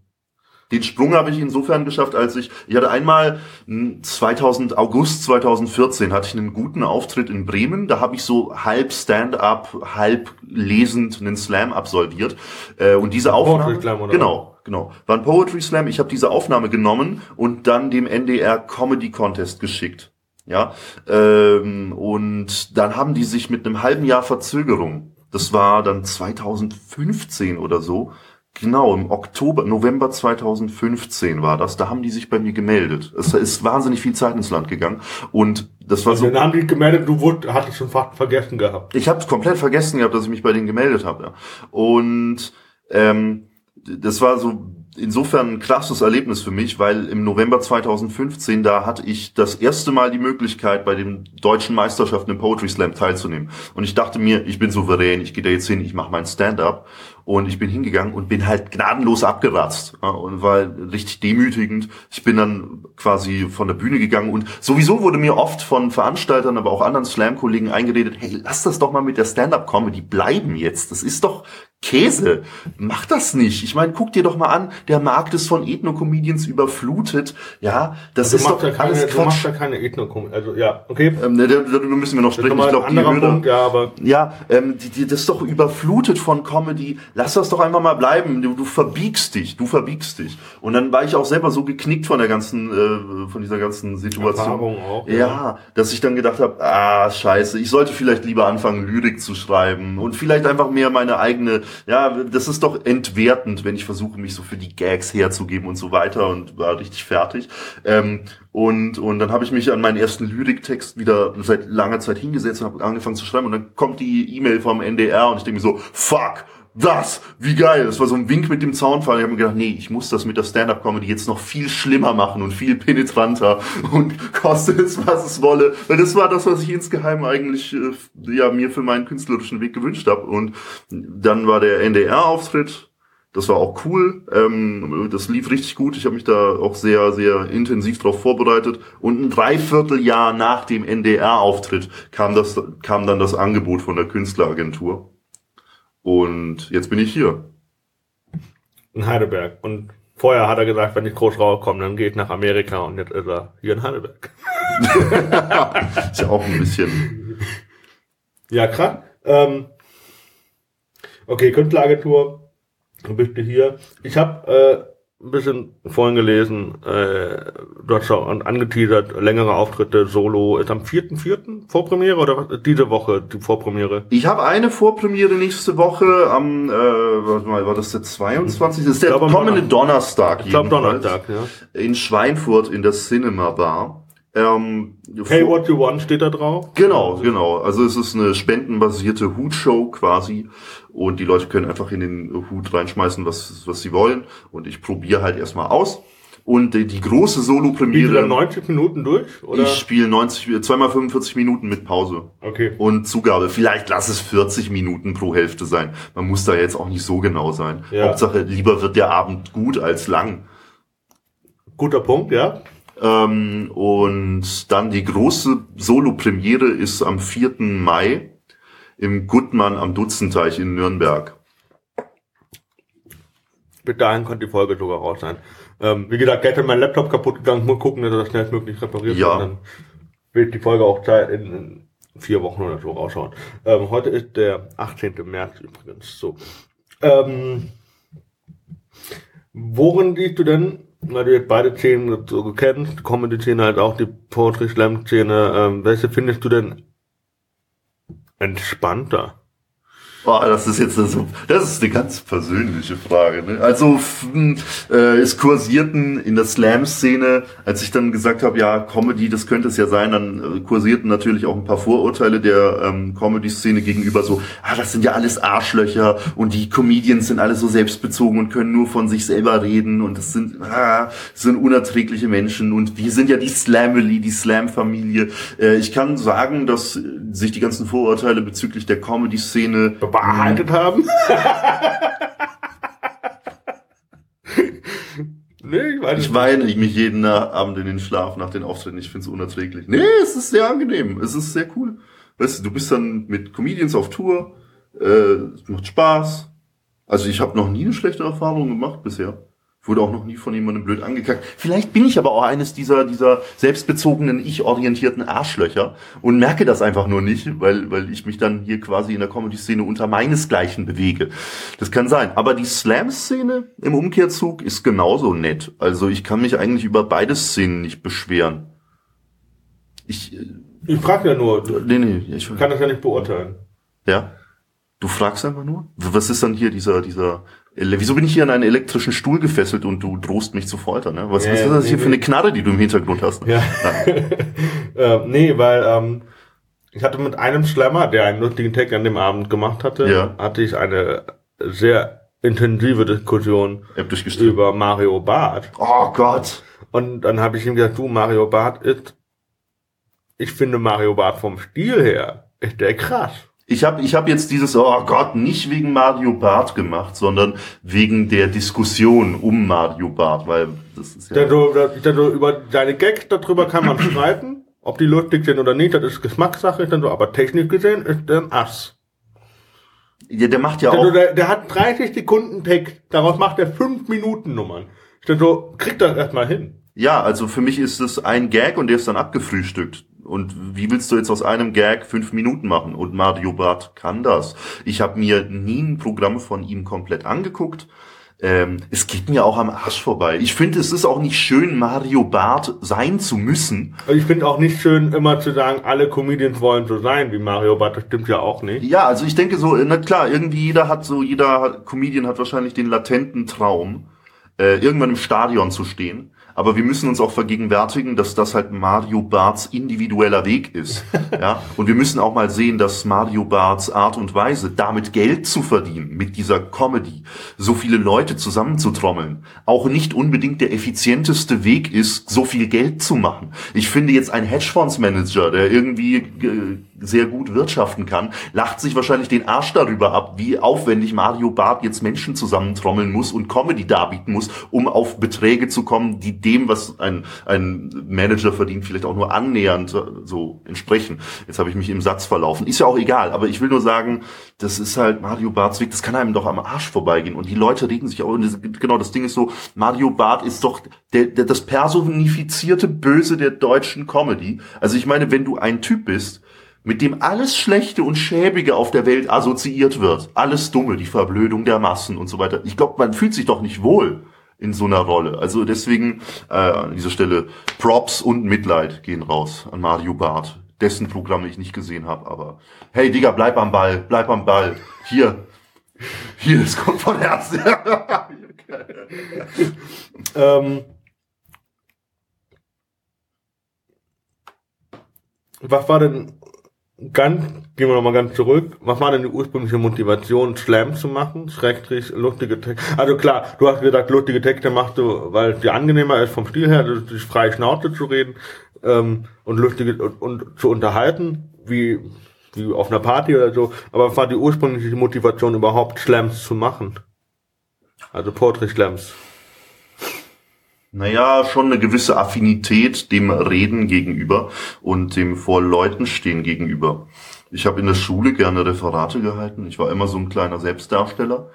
Speaker 2: den Sprung habe ich insofern geschafft, als ich, ich hatte einmal mh, 2000, August 2014 hatte ich einen guten Auftritt in Bremen. Da habe ich so halb Stand-up, halb lesend einen Slam absolviert. Äh, und diese Aufnahme,
Speaker 1: Poetry Slam, oder?
Speaker 2: genau, genau, war ein Poetry Slam. Ich habe diese Aufnahme genommen und dann dem NDR Comedy Contest geschickt. Ja, ähm, und dann haben die sich mit einem halben Jahr Verzögerung, das war dann 2015 oder so, genau, im Oktober, November 2015 war das, da haben die sich bei mir gemeldet. Es ist wahnsinnig viel Zeit ins Land gegangen und das war so,
Speaker 1: Dann haben die gemeldet, du wurd, hattest schon fast vergessen gehabt.
Speaker 2: ich habe komplett vergessen gehabt, dass ich mich bei denen gemeldet habe. Ja. Und ähm, das war so insofern ein krasses Erlebnis für mich, weil im November 2015, da hatte ich das erste Mal die Möglichkeit, bei den deutschen Meisterschaften im Poetry Slam teilzunehmen. Und ich dachte mir, ich bin souverän, ich gehe da jetzt hin, ich mache mein Stand-up. Und ich bin hingegangen und bin halt gnadenlos abgeratzt. Und war richtig demütigend. Ich bin dann quasi von der Bühne gegangen und sowieso wurde mir oft von Veranstaltern, aber auch anderen Slam-Kollegen eingeredet, hey, lass das doch mal mit der Stand-Up-Comedy bleiben jetzt. Das ist doch Käse. Mach das nicht. Ich meine, guck dir doch mal an, der Markt ist von Ethno-Comedians überflutet. Ja, das
Speaker 1: Du
Speaker 2: ist doch
Speaker 1: ja keine,
Speaker 2: alles
Speaker 1: du machst
Speaker 2: Quatsch.
Speaker 1: ja keine Ethnokomik. Also ja, okay.
Speaker 2: Ähm, ne, darüber müssen wir noch sprechen. Ich glaube, die
Speaker 1: Punkt, ja, aber
Speaker 2: ja, ähm, die, die, das ist doch überflutet von Comedy. Lass das doch einfach mal bleiben. Du, du verbiegst dich, du verbiegst dich. Und dann war ich auch selber so geknickt von der ganzen, äh, von dieser ganzen Situation.
Speaker 1: Erfahrung auch,
Speaker 2: Ja,
Speaker 1: ja.
Speaker 2: dass ich dann gedacht habe, ah, scheiße, ich sollte vielleicht lieber anfangen, Lyrik zu schreiben und vielleicht einfach mehr meine eigene, ja, das ist doch entwertend, wenn ich versuche, mich so für die Gags herzugeben und so weiter und war richtig fertig. Ähm, und, und dann habe ich mich an meinen ersten Lyriktext wieder seit langer Zeit hingesetzt und habe angefangen zu schreiben und dann kommt die E-Mail vom NDR und ich denke mir so, fuck, das, wie geil. Das war so ein Wink mit dem Zaunfall. Ich habe mir gedacht, nee, ich muss das mit der Stand-Up-Comedy jetzt noch viel schlimmer machen und viel penetranter und <laughs> koste es, was es wolle. Weil das war das, was ich insgeheim eigentlich äh, ja, mir für meinen künstlerischen Weg gewünscht habe. Und dann war der NDR-Auftritt. Das war auch cool. Ähm, das lief richtig gut. Ich habe mich da auch sehr, sehr intensiv darauf vorbereitet. Und ein Dreivierteljahr nach dem NDR-Auftritt kam, das, kam dann das Angebot von der Künstleragentur. Und jetzt bin ich hier.
Speaker 1: in Heidelberg. Und vorher hat er gesagt, wenn ich groß rauskomme, dann gehe ich nach Amerika und jetzt ist er hier in Heidelberg. <laughs>
Speaker 2: Ist ja auch ein bisschen.
Speaker 1: Ja, krass. Ähm, okay, Künstleragentur, dann bist du hier. Ich habe, äh, ein bisschen vorhin gelesen, äh, du hast auch angeteasert, längere Auftritte, Solo, ist am 4.4. Vorpremiere oder diese Woche die Vorpremiere?
Speaker 2: Ich habe eine Vorpremiere nächste Woche am, äh, warte mal, war das der 22? Das ist der
Speaker 1: glaub,
Speaker 2: kommende Donnerstag.
Speaker 1: Ich glaube. Donnerstag, ja.
Speaker 2: In Schweinfurt in der Cinema Bar. Ähm,
Speaker 1: Hey,
Speaker 2: vor-
Speaker 1: what you want steht da drauf.
Speaker 2: Genau, genau. Also es ist eine spendenbasierte Hutshow quasi und die Leute können einfach in den Hut reinschmeißen, was, was sie wollen und ich probiere halt erstmal aus. Und die, die große Solo-Premiere,
Speaker 1: 90 Minuten durch? Oder?
Speaker 2: ich spiele 90, zweimal 45 Minuten mit Pause
Speaker 1: okay.
Speaker 2: und Zugabe. Vielleicht lass es 40 Minuten pro Hälfte sein. Man muss da jetzt auch nicht so genau sein.
Speaker 1: Ja.
Speaker 2: Hauptsache, lieber wird der Abend gut als lang.
Speaker 1: Guter Punkt, ja.
Speaker 2: Ähm, und dann die große Solo-Premiere ist am 4. Mai im Gutmann am Dutzenteich in Nürnberg.
Speaker 1: Bis dahin konnte die Folge sogar raus sein. Ähm, wie gesagt, gestern mein Laptop kaputt gegangen. Mal gucken, dass er das schnellstmöglich repariert
Speaker 2: Ja.
Speaker 1: wird. Dann wird die Folge auch in vier Wochen oder so rausschauen. Ähm, heute ist der 18. März übrigens. So. Ähm, worin siehst du denn, weil du jetzt beide Szenen so kennst, die Comedy-Szene als auch die Poetry Slam-Szene, ähm, welche findest du denn entspannter?
Speaker 2: Oh, das ist jetzt so, das ist eine ganz persönliche Frage. Ne? Also f- m, äh, es kursierten in der Slam-Szene, als ich dann gesagt habe, ja Comedy, das könnte es ja sein, dann äh, kursierten natürlich auch ein paar Vorurteile der ähm, Comedy-Szene gegenüber so, ah, das sind ja alles Arschlöcher und die Comedians sind alle so selbstbezogen und können nur von sich selber reden und das sind, ah, das sind unerträgliche Menschen und wir sind ja die Slamily, die Slam-Familie. Äh, ich kann sagen, dass äh, sich die ganzen Vorurteile bezüglich der Comedy-Szene
Speaker 1: bewahrheitet haben? <laughs> nee, ich weiß
Speaker 2: Ich weine mich jeden Abend in den Schlaf nach den Auftritten. Ich finde es unerträglich. Nee, es ist sehr angenehm. Es ist sehr cool. Weißt du, du bist dann mit Comedians auf Tour. Äh, es macht Spaß. Also ich habe noch nie eine schlechte Erfahrung gemacht bisher. Wurde auch noch nie von jemandem blöd angekackt. Vielleicht bin ich aber auch eines dieser, dieser selbstbezogenen, ich-orientierten Arschlöcher und merke das einfach nur nicht, weil, weil ich mich dann hier quasi in der Comedy-Szene unter meinesgleichen bewege. Das kann sein. Aber die Slam-Szene im Umkehrzug ist genauso nett. Also ich kann mich eigentlich über beide Szenen nicht beschweren. Ich, äh,
Speaker 1: Ich frage ja nur,
Speaker 2: nee, nee, ich,
Speaker 1: kann das ja nicht beurteilen.
Speaker 2: ja. Du fragst einfach nur? Was ist dann hier dieser, dieser, wieso bin ich hier an einen elektrischen Stuhl gefesselt und du drohst mich zu foltern, ne? Was,
Speaker 1: Ja,
Speaker 2: was ist das
Speaker 1: nee,
Speaker 2: hier für eine Knarre, die du im Hintergrund hast?
Speaker 1: Ja. <laughs> ähm, nee, weil ähm, ich hatte mit einem Slammer, der einen lustigen Tag an dem Abend gemacht hatte,
Speaker 2: Ja.
Speaker 1: hatte ich eine sehr intensive Diskussion über Mario Barth.
Speaker 2: Oh Gott.
Speaker 1: Und dann habe ich ihm gesagt, du, Mario Barth ist, ich finde Mario Barth vom Stil her, ist der krass.
Speaker 2: Ich habe ich hab jetzt dieses, oh Gott, nicht wegen Mario Barth gemacht, sondern wegen der Diskussion um Mario Barth, weil das ist ja...
Speaker 1: Denn das- denn so über seine Gags, darüber kann man streiten, ob die lustig sind oder nicht, das ist Geschmackssache, dann so, aber technisch gesehen ist der ein Ass.
Speaker 2: Ja, der macht ja
Speaker 1: Also
Speaker 2: auch...
Speaker 1: der, der hat 30 Sekunden Text, daraus macht er 5 Minuten Nummern. Ich so, kriegt das erstmal hin.
Speaker 2: Ja, also für mich ist es ein Gag und der ist dann abgefrühstückt. Und wie willst du jetzt aus einem Gag fünf Minuten machen? Und Mario Barth kann das. Ich habe mir nie ein Programm von ihm komplett angeguckt. Ähm, es geht mir auch am Arsch vorbei. Ich finde, es ist auch nicht schön, Mario Barth sein zu müssen.
Speaker 1: Und ich finde auch nicht schön, immer zu sagen, alle Comedians wollen so sein wie Mario Barth, das stimmt ja auch nicht.
Speaker 2: Ja, also ich denke so, na klar, irgendwie jeder hat so, jeder Comedian hat wahrscheinlich den latenten Traum, äh, irgendwann im Stadion zu stehen. Aber wir müssen uns auch vergegenwärtigen, dass das halt Mario Barths individueller Weg ist. <laughs> ja? Und wir müssen auch mal sehen, dass Mario Barths Art und Weise, damit Geld zu verdienen, mit dieser Comedy, so viele Leute zusammenzutrommeln, auch nicht unbedingt der effizienteste Weg ist, so viel Geld zu machen. Ich finde jetzt ein Hedgefondsmanager, der irgendwie äh, sehr gut wirtschaften kann, lacht sich wahrscheinlich den Arsch darüber ab, wie aufwendig Mario Barth jetzt Menschen zusammentrommeln muss und Comedy darbieten muss, um auf Beträge zu kommen, die dem, was ein, ein Manager verdient, vielleicht auch nur annähernd äh, so entsprechen. Jetzt habe ich mich im Satz verlaufen. Ist ja auch egal, aber ich will nur sagen, das ist halt Mario Barths Weg, das kann einem doch am Arsch vorbeigehen. Und die Leute regen sich auch, genau, das Ding ist so, Mario Barth ist doch der, der, das personifizierte Böse der deutschen Comedy. Also ich meine, wenn du ein Typ bist, mit dem alles Schlechte und Schäbige auf der Welt assoziiert wird, alles Dumme, die Verblödung der Massen und so weiter. Ich glaube, man fühlt sich doch nicht wohl in so einer Rolle. Also deswegen äh, an dieser Stelle Props und Mitleid gehen raus an Mario Barth, dessen Programm ich nicht gesehen habe. Aber hey Digga, bleib am Ball, bleib am Ball. Hier, hier, es kommt von Herzen. <laughs>
Speaker 1: ähm, was war denn ganz, gehen wir nochmal ganz zurück, was war denn die ursprüngliche Motivation, Slam zu machen, schrägstrich lustige Texte? Also klar, du hast gesagt, lustige Texte machst du, weil es dir angenehmer ist vom Stil her, dich frei Schnauze zu reden ähm, und lustige und, und zu unterhalten, wie wie auf einer Party oder so, aber was war die ursprüngliche Motivation überhaupt Slams zu machen? Also Poetry Slams.
Speaker 2: Naja, schon eine gewisse Affinität dem Reden gegenüber und dem vor Leuten stehen gegenüber. Ich habe in der Schule gerne Referate gehalten. Ich war immer so ein kleiner Selbstdarsteller.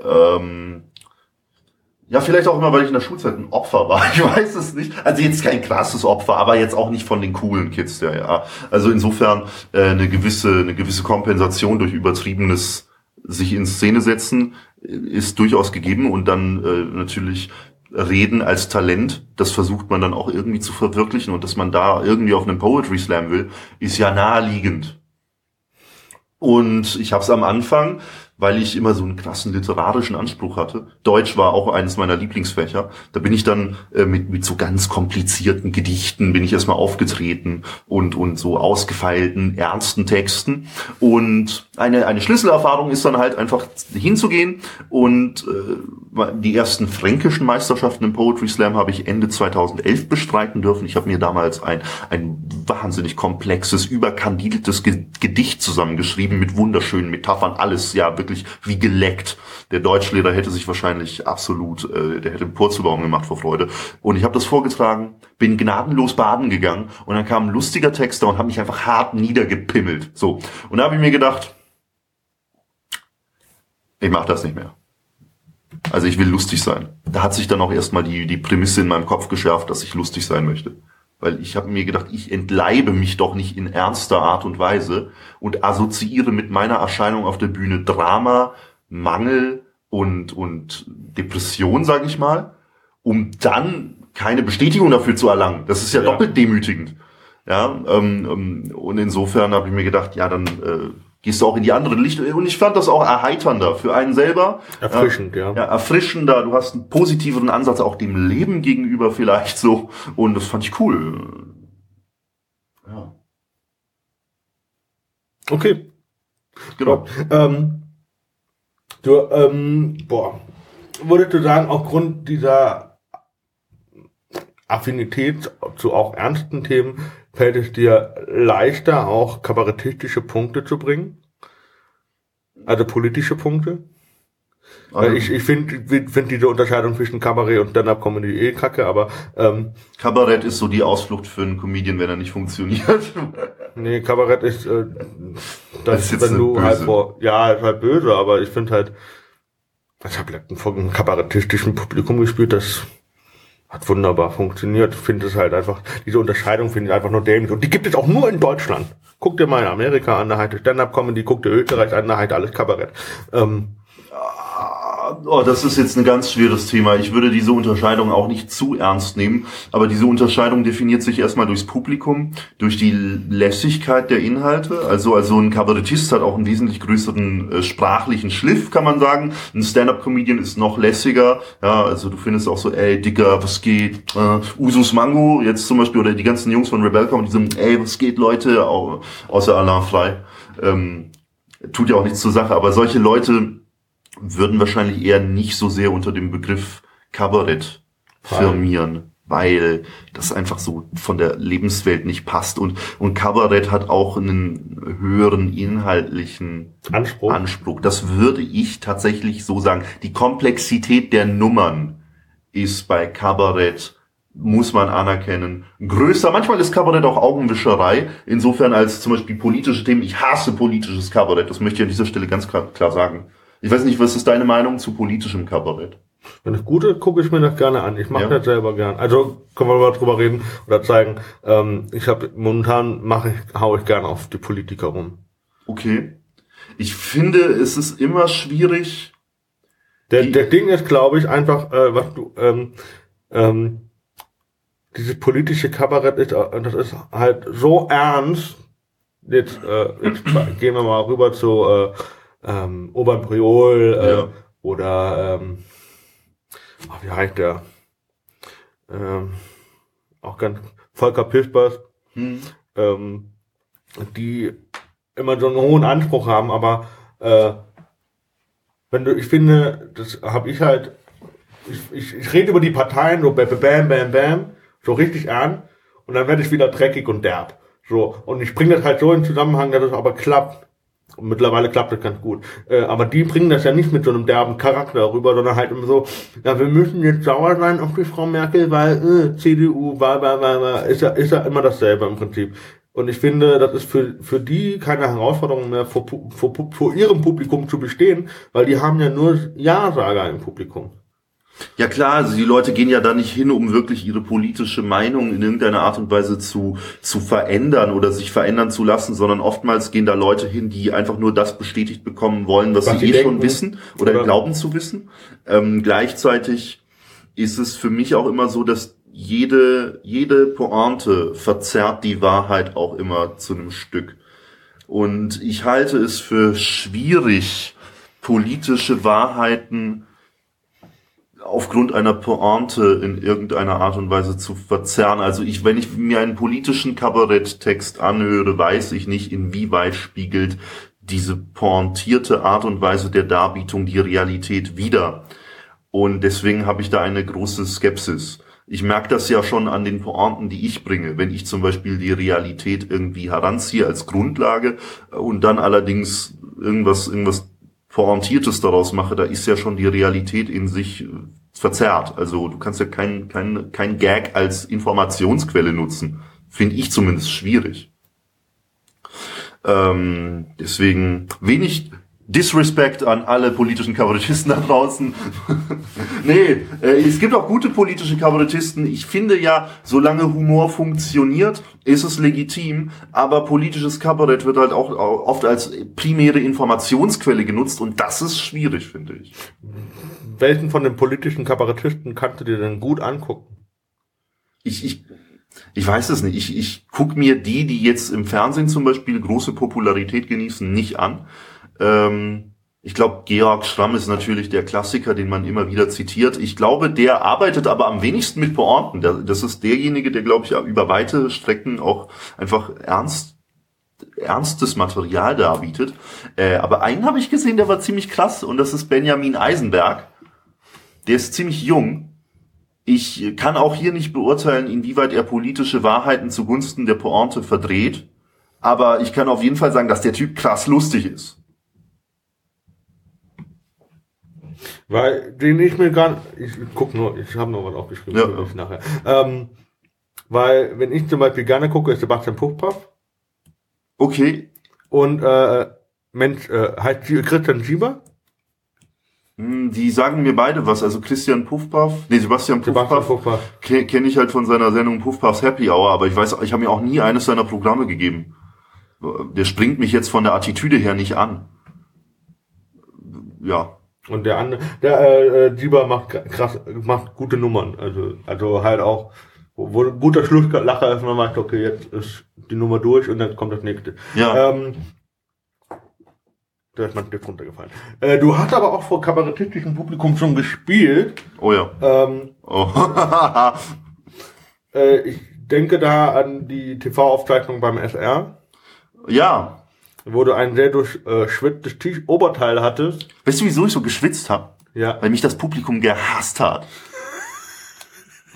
Speaker 2: Ähm, ja, vielleicht auch immer, weil ich in der Schulzeit ein Opfer war. <laughs> Ich weiß es nicht. Also jetzt kein krasses Opfer, aber jetzt auch nicht von den coolen Kids, ja, ja. Also insofern äh, eine gewisse, eine gewisse Kompensation durch übertriebenes sich in Szene setzen ist durchaus gegeben und dann äh, natürlich Reden als Talent, das versucht man dann auch irgendwie zu verwirklichen und dass man da irgendwie auf einen Poetry Slam will, ist ja naheliegend. Und ich habe es am Anfang weil ich immer so einen krassen literarischen Anspruch hatte. Deutsch war auch eines meiner Lieblingsfächer. Da bin ich dann äh, mit, mit so ganz komplizierten Gedichten bin ich erstmal aufgetreten und, und so ausgefeilten, ernsten Texten. Und eine, eine Schlüsselerfahrung ist dann halt einfach hinzugehen und äh, die ersten fränkischen Meisterschaften im Poetry Slam habe ich Ende 2011 bestreiten dürfen. Ich habe mir damals ein, ein wahnsinnig komplexes, überkandideltes Gedicht zusammengeschrieben mit wunderschönen Metaphern, alles ja wirklich wie geleckt. Der Deutschlehrer hätte sich wahrscheinlich absolut, äh, der hätte einen Purzelbaum gemacht vor Freude. Und ich habe das vorgetragen, bin gnadenlos baden gegangen und dann kam ein lustiger Texter und hat mich einfach hart niedergepimmelt. So. Und da habe ich mir gedacht, ich mache das nicht mehr. Also ich will lustig sein. Da hat sich dann auch erstmal die, die Prämisse in meinem Kopf geschärft, dass ich lustig sein möchte. Weil ich habe mir gedacht, ich entleibe mich doch nicht in ernster Art und Weise und assoziiere mit meiner Erscheinung auf der Bühne Drama, Mangel und, und Depression, sage ich mal, um dann keine Bestätigung dafür zu erlangen. Das ist ja, ja. doppelt demütigend. Ja, ähm, ähm, und insofern habe ich mir gedacht, ja, dann äh, gehst du auch in die andere Licht. Und ich fand das auch erheiternder für einen selber.
Speaker 1: Erfrischend, ja.
Speaker 2: Ja, erfrischender. Du hast einen positiveren Ansatz auch dem Leben gegenüber vielleicht so. Und das fand ich cool. Ja.
Speaker 1: Okay. Genau. Ähm, du, ähm, boah, würdest du sagen, aufgrund dieser Affinität zu auch ernsten Themen fällt es dir leichter, auch kabarettistische Punkte zu bringen? Also politische Punkte? Also, ich ich finde find diese Unterscheidung zwischen Kabarett und Stand-Up-Comedy eh kacke, aber ähm,
Speaker 2: Kabarett ist so die Ausflucht für einen Comedian, wenn er nicht funktioniert. <laughs>
Speaker 1: nee, Kabarett ist äh, das, das wenn du böse. halt vor, ja, ist halt böse, aber ich finde halt, ich habe vor einem kabarettistischen Publikum gespielt, das hat wunderbar funktioniert. Finde es halt einfach, diese Unterscheidung finde ich einfach nur dämlich. Und die gibt es auch nur in Deutschland. Guck dir mal in Amerika an, da heißt Stand-Up-Comedy, guck dir Österreich an, da heißt alles Kabarett. Ähm,
Speaker 2: oh, das ist jetzt ein ganz schweres Thema. Ich würde diese Unterscheidung auch nicht zu ernst nehmen. Aber diese Unterscheidung definiert sich erstmal durchs Publikum, durch die Lässigkeit der Inhalte. Also, also ein Kabarettist hat auch einen wesentlich größeren äh, sprachlichen Schliff, kann man sagen. Ein Stand-Up-Comedian ist noch lässiger. Ja, also du findest auch so, ey, Dicker, was geht? Äh, Usus Mango, jetzt zum Beispiel, oder die ganzen Jungs von Rebel kommen, die sind, ey, was geht, Leute? außer Alain Frei. Ähm, tut ja auch nichts zur Sache, aber solche Leute würden wahrscheinlich eher nicht so sehr unter dem Begriff Kabarett firmieren, weil das einfach so von der Lebenswelt nicht passt. Und, und Kabarett hat auch einen höheren inhaltlichen Anspruch. Anspruch. Das würde ich tatsächlich so sagen. Die Komplexität der Nummern ist bei Kabarett muss man anerkennen, größer. Manchmal ist Kabarett auch Augenwischerei, insofern als zum Beispiel politische Themen. Ich hasse politisches Kabarett, das möchte ich an dieser Stelle ganz klar, klar sagen. Ich weiß nicht, was ist deine Meinung zu politischem Kabarett?
Speaker 1: Wenn es gut ist, gucke ich mir das gerne an. Ich mache ja. das selber gern. Also können wir mal drüber reden oder zeigen. Ähm, ich habe momentan mache ich, hau ich gerne auf die Politiker rum.
Speaker 2: Okay. Ich finde, es ist immer schwierig,
Speaker 1: Der, der Ding ist, glaube ich, einfach, äh, was du, ähm, ähm, dieses politische Kabarett ist, äh, das ist halt so ernst. Jetzt, äh, jetzt <clears throat> gehen wir mal rüber zu äh, ähm, Oberpriol äh,
Speaker 2: Ja.
Speaker 1: oder ähm, ach, wie heißt der? Ähm, auch ganz Volker Pispers,
Speaker 2: Hm.
Speaker 1: ähm, die immer so einen hohen Anspruch haben, aber äh, wenn du, ich finde, das habe ich halt, ich, ich, ich rede über die Parteien so bam, bam, bam, bam, so richtig an und dann werde ich wieder dreckig und derb. So, und ich bringe das halt so in Zusammenhang, dass es aber klappt. Und mittlerweile klappt das ganz gut. Äh, aber die bringen das ja nicht mit so einem derben Charakter rüber, sondern halt immer so, ja, wir müssen jetzt sauer sein auf die Frau Merkel, weil äh, CDU, war, war, war, war, ist ja, ist ja immer dasselbe im Prinzip. Und ich finde, das ist für, für die keine Herausforderung mehr, vor, vor, vor ihrem Publikum zu bestehen, weil die haben ja nur Ja-Sager im Publikum.
Speaker 2: Ja klar, also die Leute gehen ja da nicht hin, um wirklich ihre politische Meinung in irgendeiner Art und Weise zu, zu verändern oder sich verändern zu lassen, sondern oftmals gehen da Leute hin, die einfach nur das bestätigt bekommen wollen, was,
Speaker 1: Was
Speaker 2: sie eh schon
Speaker 1: denken.
Speaker 2: wissen oder,
Speaker 1: Oder-
Speaker 2: glauben zu wissen. Ähm, gleichzeitig ist es für mich auch immer so, dass jede, jede Pointe verzerrt die Wahrheit auch immer zu einem Stück. Und ich halte es für schwierig, politische Wahrheiten aufgrund einer Pointe in irgendeiner Art und Weise zu verzerren. Also ich, wenn ich mir einen politischen Kabaretttext anhöre, weiß ich nicht, inwieweit spiegelt diese pointierte Art und Weise der Darbietung die Realität wider. Und deswegen habe ich da eine große Skepsis. Ich merke das ja schon an den Pointen, die ich bringe. Wenn ich zum Beispiel die Realität irgendwie heranziehe als Grundlage und dann allerdings irgendwas, irgendwas Pointiertes daraus mache, da ist ja schon die Realität in sich äh, verzerrt. Also du kannst ja kein, kein, kein Gag als Informationsquelle nutzen. Finde ich zumindest schwierig. Ähm, deswegen wenig Disrespect an alle politischen Kabarettisten da draußen. <laughs> nee, äh, es gibt auch gute politische Kabarettisten. Ich finde ja, solange Humor funktioniert, ist es legitim, aber politisches Kabarett wird halt auch oft als primäre Informationsquelle genutzt und das ist schwierig, finde ich.
Speaker 1: Welchen von den politischen Kabarettisten kannst du dir denn gut angucken?
Speaker 2: Ich, ich, ich weiß es nicht. Ich, ich guck mir die, die jetzt im Fernsehen zum Beispiel große Popularität genießen, nicht an. Ähm, ich glaube, Georg Schramm ist natürlich der Klassiker, den man immer wieder zitiert. Ich glaube, der arbeitet aber am wenigsten mit Pointen. Das ist derjenige, der, glaube ich, über weite Strecken auch einfach ernst ernstes Material darbietet. Äh, aber einen habe ich gesehen, der war ziemlich krass und das ist Benjamin Eisenberg. Der ist ziemlich jung. Ich kann auch hier nicht beurteilen, inwieweit er politische Wahrheiten zugunsten der Pointe verdreht. Aber ich kann auf jeden Fall sagen, dass der Typ krass lustig ist.
Speaker 1: Weil den ich mir gar ich guck nur, ich habe noch was aufgeschrieben
Speaker 2: Ja.
Speaker 1: für mich nachher. Ähm, weil wenn ich zum Beispiel gerne gucke, ist Sebastian Puffpaff
Speaker 2: Okay.
Speaker 1: und äh, Mensch, äh, heißt Christian Schieber?
Speaker 2: Hm, Die sagen mir beide was. Also Christian Puffpaff, nee, Sebastian
Speaker 1: Sebastian
Speaker 2: Puffpaff
Speaker 1: Puffpaff.
Speaker 2: ke- kenne ich halt von seiner Sendung Puffpaffs Happy Hour, aber ich weiß, ich habe mir auch nie eines seiner Programme gegeben. Der springt mich jetzt von der Attitüde her nicht an. Ja,
Speaker 1: Und der andere, der äh, äh, Schieber macht kr- krass, macht gute Nummern. Also, also halt auch, wo, wo ein guter Schlusslacher ist, man sagt, okay, jetzt ist die Nummer durch und dann kommt das nächste.
Speaker 2: ja.
Speaker 1: Ähm, da ist mein Stift runtergefallen. Äh, du hast aber auch vor kabarettistischem Publikum schon gespielt.
Speaker 2: Oh ja.
Speaker 1: Ähm,
Speaker 2: Oh. <laughs>
Speaker 1: äh, ich denke da an die TV-Aufzeichnung beim SR,
Speaker 2: ja.
Speaker 1: Wo du ein sehr durchschwitztes T- Oberteil hattest.
Speaker 2: Weißt du, wieso ich so geschwitzt habe?
Speaker 1: Ja.
Speaker 2: Weil mich das Publikum gehasst hat. <laughs>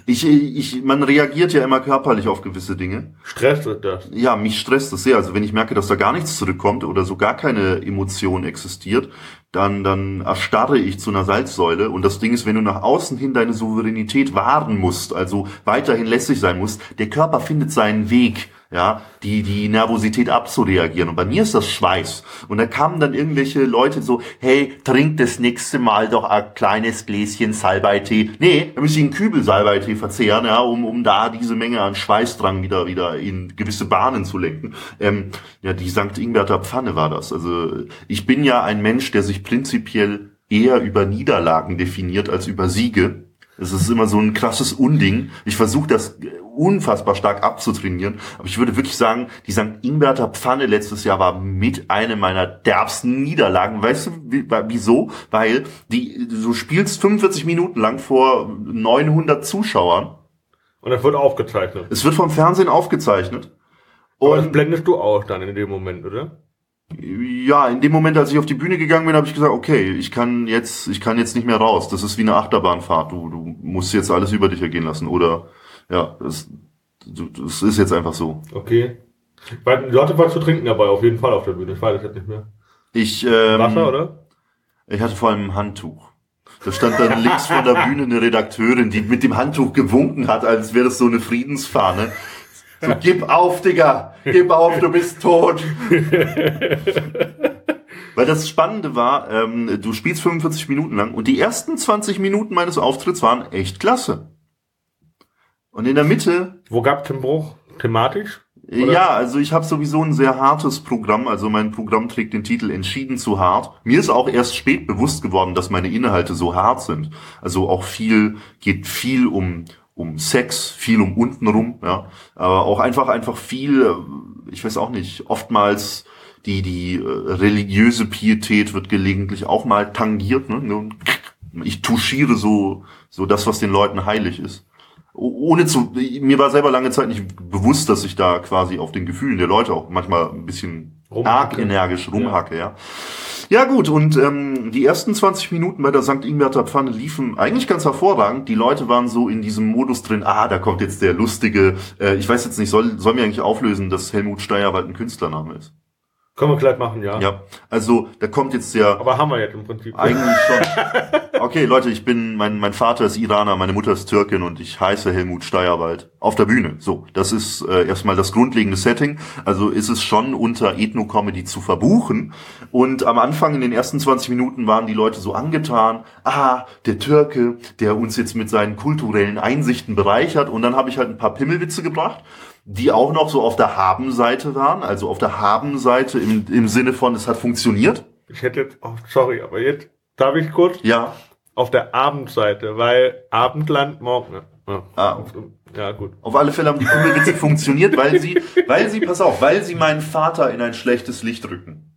Speaker 2: Ich, ich, man reagiert ja immer körperlich auf gewisse Dinge.
Speaker 1: Stress ist das.
Speaker 2: Ja, mich stresst das sehr. Also wenn ich merke, dass da gar nichts zurückkommt oder so gar keine Emotion existiert, dann, dann erstarre ich zu einer Salzsäule. Und das Ding ist, wenn du nach außen hin deine Souveränität wahren musst, also weiterhin lässig sein musst, der Körper findet seinen Weg, ja, die, die Nervosität abzureagieren. Und bei mir ist das Schweiß. Und da kamen dann irgendwelche Leute so, hey, trink das nächste Mal doch ein kleines Gläschen Salbeitee. Nee, da müsste ich einen Kübel Salbeitee verzehren, ja, um, um da diese Menge an Schweißdrang wieder, wieder in gewisse Bahnen zu lenken. Ähm, ja, die St. Ingberter Pfanne war das. Also ich bin ja ein Mensch, der sich prinzipiell eher über Niederlagen definiert als über Siege. Es ist immer so ein krasses Unding. Ich versuche das unfassbar stark abzutrainieren. Aber ich würde wirklich sagen, die St. Ingberter Pfanne letztes Jahr war mit einer meiner derbsten Niederlagen. Weißt du, wieso? Weil die, du spielst 45 Minuten lang vor 900 Zuschauern.
Speaker 1: Und das wird aufgezeichnet.
Speaker 2: Es wird vom Fernsehen aufgezeichnet.
Speaker 1: Und das blendest du auch dann in dem Moment, oder?
Speaker 2: Ja, in dem Moment, als ich auf die Bühne gegangen bin, habe ich gesagt, okay, ich kann jetzt, ich kann jetzt nicht mehr raus. Das ist wie eine Achterbahnfahrt. Du, du musst jetzt alles über dich ergehen lassen. Oder ja, das, das ist jetzt einfach so.
Speaker 1: Okay. Weil, du hattest was zu trinken dabei, auf jeden Fall auf der Bühne. Ich weiß das jetzt nicht mehr.
Speaker 2: Ich, ähm,
Speaker 1: Wasser, oder?
Speaker 2: Ich hatte vor allem ein Handtuch. Da stand dann links von der Bühne eine Redakteurin, die mit dem Handtuch gewunken hat, als wäre das so eine Friedensfahne. So, gib auf, Digga! Gib auf, du bist tot! <laughs> Weil das Spannende war, ähm, du spielst 45 Minuten lang und die ersten 20 Minuten meines Auftritts waren echt klasse. Und in der Mitte.
Speaker 1: Wo gab es den Bruch? Thematisch?
Speaker 2: Oder? Ja, also ich habe sowieso ein sehr hartes Programm. Also mein Programm trägt den Titel Entschieden zu hart. Mir ist auch erst spät bewusst geworden, dass meine Inhalte so hart sind. Also auch viel, geht viel um, um Sex, viel um untenrum, ja. Aber auch einfach, einfach viel, ich weiß auch nicht, oftmals die, die äh, religiöse Pietät wird gelegentlich auch mal tangiert, ne? Ich touchiere so, so das, was den Leuten heilig ist ohne zu, mir war selber lange Zeit nicht bewusst, dass ich da quasi auf den Gefühlen der Leute auch manchmal ein bisschen rumhacke. arg energisch rumhacke, ja. ja. Ja gut, und ähm, die ersten 20 Minuten bei der St. Ingwerter Pfanne liefen eigentlich ganz hervorragend. Die Leute waren so in diesem Modus drin, ah, da kommt jetzt der lustige, äh, ich weiß jetzt nicht, soll, soll mir eigentlich auflösen, dass Helmut Steierwald ein Künstlername ist?
Speaker 1: Können wir gleich machen, ja.
Speaker 2: Ja, also da kommt jetzt der.
Speaker 1: Aber haben wir jetzt im Prinzip.
Speaker 2: Eigentlich <laughs> schon. Okay, Leute, ich bin, mein, mein Vater ist Iraner, meine Mutter ist Türkin und ich heiße Helmut Steierwald. Auf der Bühne. So, das ist äh, erstmal das grundlegende Setting. Also ist es schon unter Ethno-Comedy zu verbuchen. Und am Anfang in den ersten 20 Minuten waren die Leute so angetan, ah, der Türke, der uns jetzt mit seinen kulturellen Einsichten bereichert. Und dann habe ich halt ein paar Pimmelwitze gebracht die auch noch so auf der Haben-Seite waren, also auf der Haben-Seite im, im Sinne von, es hat funktioniert.
Speaker 1: Ich hätte jetzt, oh, sorry, aber jetzt darf ich kurz?
Speaker 2: Ja.
Speaker 1: Auf der Abendseite, weil Abendland morgen.
Speaker 2: Ja, ah. ja, gut. Auf alle Fälle haben die Kugelwitze funktioniert, weil sie, weil sie, pass auf, weil sie meinen Vater in ein schlechtes Licht rücken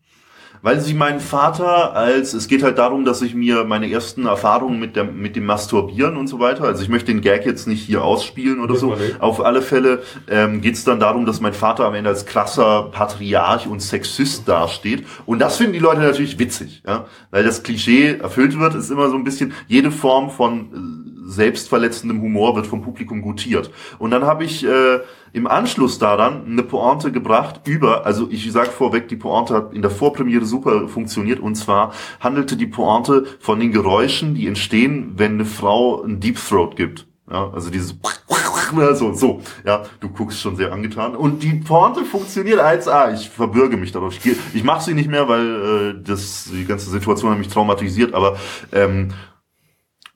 Speaker 2: weil sie meinen Vater als, es geht halt darum, dass ich mir meine ersten Erfahrungen mit dem, mit dem Masturbieren und so weiter, also ich möchte den Gag jetzt nicht hier ausspielen oder so, auf alle Fälle ähm, geht es dann darum, dass mein Vater am Ende als krasser Patriarch und Sexist dasteht. Und das finden die Leute natürlich witzig, ja, weil das Klischee erfüllt wird, ist immer so ein bisschen, jede Form von selbstverletzendem Humor wird vom Publikum gutiert. Und dann habe ich äh, im Anschluss daran eine Pointe gebracht über, also ich sage vorweg, die Pointe hat in der Vorpremiere super funktioniert und zwar handelte die Pointe von den Geräuschen, die entstehen, wenn eine Frau ein Deep Throat gibt. Ja, also dieses <laughs> so, so, ja, du guckst schon sehr angetan. Und die Pointe funktioniert 1A. Ich verbürge mich darauf. Ich, ich mache sie nicht mehr, weil äh, das die ganze Situation hat mich traumatisiert, aber ähm,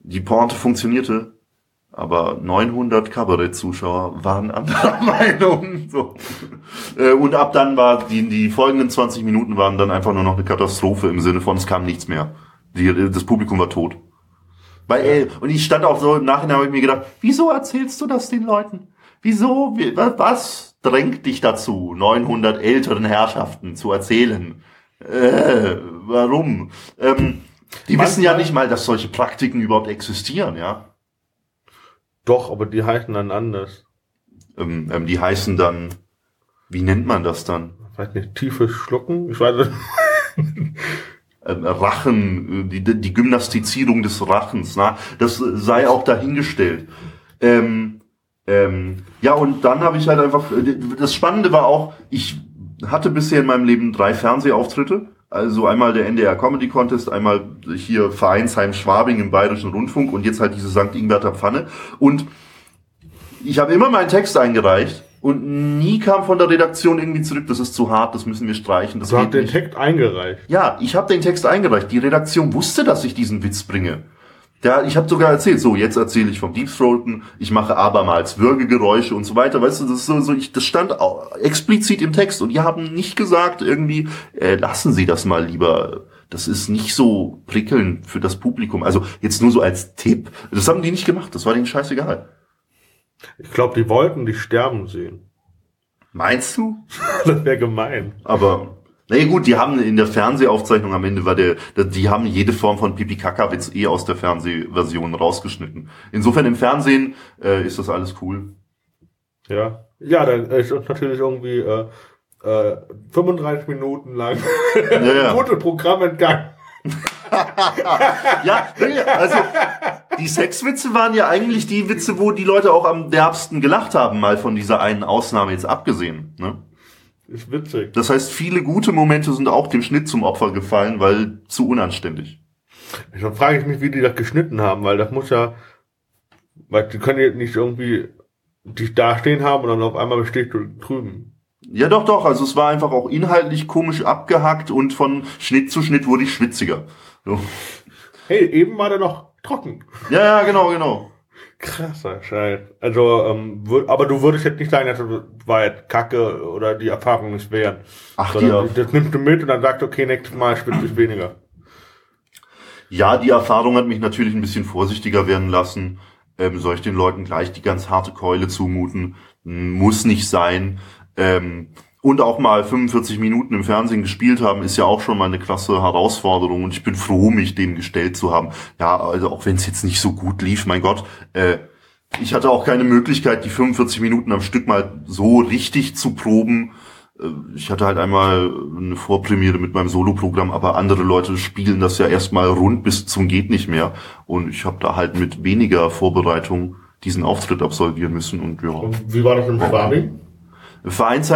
Speaker 2: die Pointe funktionierte, aber 900 Kabarett-Zuschauer waren anderer <laughs> Meinung. So. Äh, und ab dann war die, die folgenden 20 Minuten waren dann einfach nur noch eine Katastrophe im Sinne von es kam nichts mehr. Die, das Publikum war tot. Weil, ey, und ich stand auch so im Nachhinein habe ich mir gedacht, wieso erzählst du das den Leuten? Wieso? Was drängt dich dazu, 900 älteren Herrschaften zu erzählen? Äh, warum? Ähm, die Manchmal, wissen ja nicht mal, dass solche Praktiken überhaupt existieren, ja.
Speaker 1: Doch, aber die heißen dann anders.
Speaker 2: Ähm, ähm, die heißen dann, wie nennt man das dann?
Speaker 1: Weiß nicht, tiefes Schlucken? Ich weiß nicht.
Speaker 2: ähm, Rachen, die, die Gymnastizierung des Rachens, na, das sei auch dahingestellt. Ähm, ähm, ja, und dann habe ich halt einfach, das Spannende war auch, ich hatte bisher in meinem Leben drei Fernsehauftritte also einmal der NDR Comedy Contest, einmal hier Vereinsheim Schwabing im Bayerischen Rundfunk und jetzt halt diese St. Ingberter Pfanne. Und ich habe immer meinen Text eingereicht und nie kam von der Redaktion irgendwie zurück, das ist zu hart, das müssen wir streichen. Das
Speaker 1: du hast den Text eingereicht?
Speaker 2: Ja, ich habe den Text eingereicht. Die Redaktion wusste, dass ich diesen Witz bringe. Ja, ich habe sogar erzählt, so jetzt erzähle ich vom Deep Throaten, ich mache abermals Würgegeräusche und so weiter, weißt du, das ist so, so ich, das stand auch explizit im Text und die haben nicht gesagt irgendwie, äh, lassen Sie das mal lieber, das ist nicht so prickelnd für das Publikum. Also jetzt nur so als Tipp. Das haben die nicht gemacht, das war denen scheißegal.
Speaker 1: Ich glaube, die wollten dich sterben sehen.
Speaker 2: Meinst du? <laughs>
Speaker 1: das wäre gemein.
Speaker 2: Aber na gut, die haben in der Fernsehaufzeichnung am Ende war der, die haben jede Form von Pipi Kaka Witz eh aus der Fernsehversion rausgeschnitten. Insofern im Fernsehen äh, ist das alles cool.
Speaker 1: Ja, ja, dann ist natürlich irgendwie äh, äh, 35 Minuten lang <laughs>
Speaker 2: Ja, ja.
Speaker 1: gute Programmentgang. <laughs>
Speaker 2: ja, also die Sexwitze waren ja eigentlich die Witze, wo die Leute auch am derbsten gelacht haben, mal von dieser einen Ausnahme jetzt abgesehen. Ne?
Speaker 1: Ist witzig.
Speaker 2: Das heißt, viele gute Momente sind auch dem Schnitt zum Opfer gefallen, weil zu unanständig.
Speaker 1: Dann frage ich mich, wie die das geschnitten haben, weil das muss ja, weil die können ja nicht irgendwie dich dastehen haben und dann auf einmal besteht du drüben.
Speaker 2: Ja, doch, doch. Also es war einfach auch inhaltlich komisch abgehackt und von Schnitt zu Schnitt wurde ich schwitziger. So.
Speaker 1: Hey, eben war der noch trocken.
Speaker 2: Ja, ja, genau, genau.
Speaker 1: Krasser Scheiß. Also, ähm, wür- aber du würdest jetzt nicht sagen, dass das war jetzt Kacke oder die Erfahrung nicht wert.
Speaker 2: Ach,
Speaker 1: Sondern
Speaker 2: die-
Speaker 1: das nimmst du mit und dann sagst du, okay, nächstes Mal schwitze ich weniger.
Speaker 2: Ja, die Erfahrung hat mich natürlich ein bisschen vorsichtiger werden lassen. Ähm, soll ich den Leuten gleich die ganz harte Keule zumuten? Muss nicht sein. Ähm, und auch mal 45 Minuten im Fernsehen gespielt haben, ist ja auch schon mal eine klasse Herausforderung und ich bin froh, mich dem gestellt zu haben. Ja, also auch wenn es jetzt nicht so gut lief, mein Gott, äh, ich hatte auch keine Möglichkeit, die 45 Minuten am Stück mal so richtig zu proben. Äh, Ich hatte halt einmal eine Vorpremiere mit meinem Soloprogramm, aber andere Leute spielen das ja erstmal rund bis zum geht nicht mehr. Und ich habe da halt mit weniger Vorbereitung diesen Auftritt absolvieren müssen. Und ja.
Speaker 1: Und wie war das in Schwabing?
Speaker 2: Vereinsheim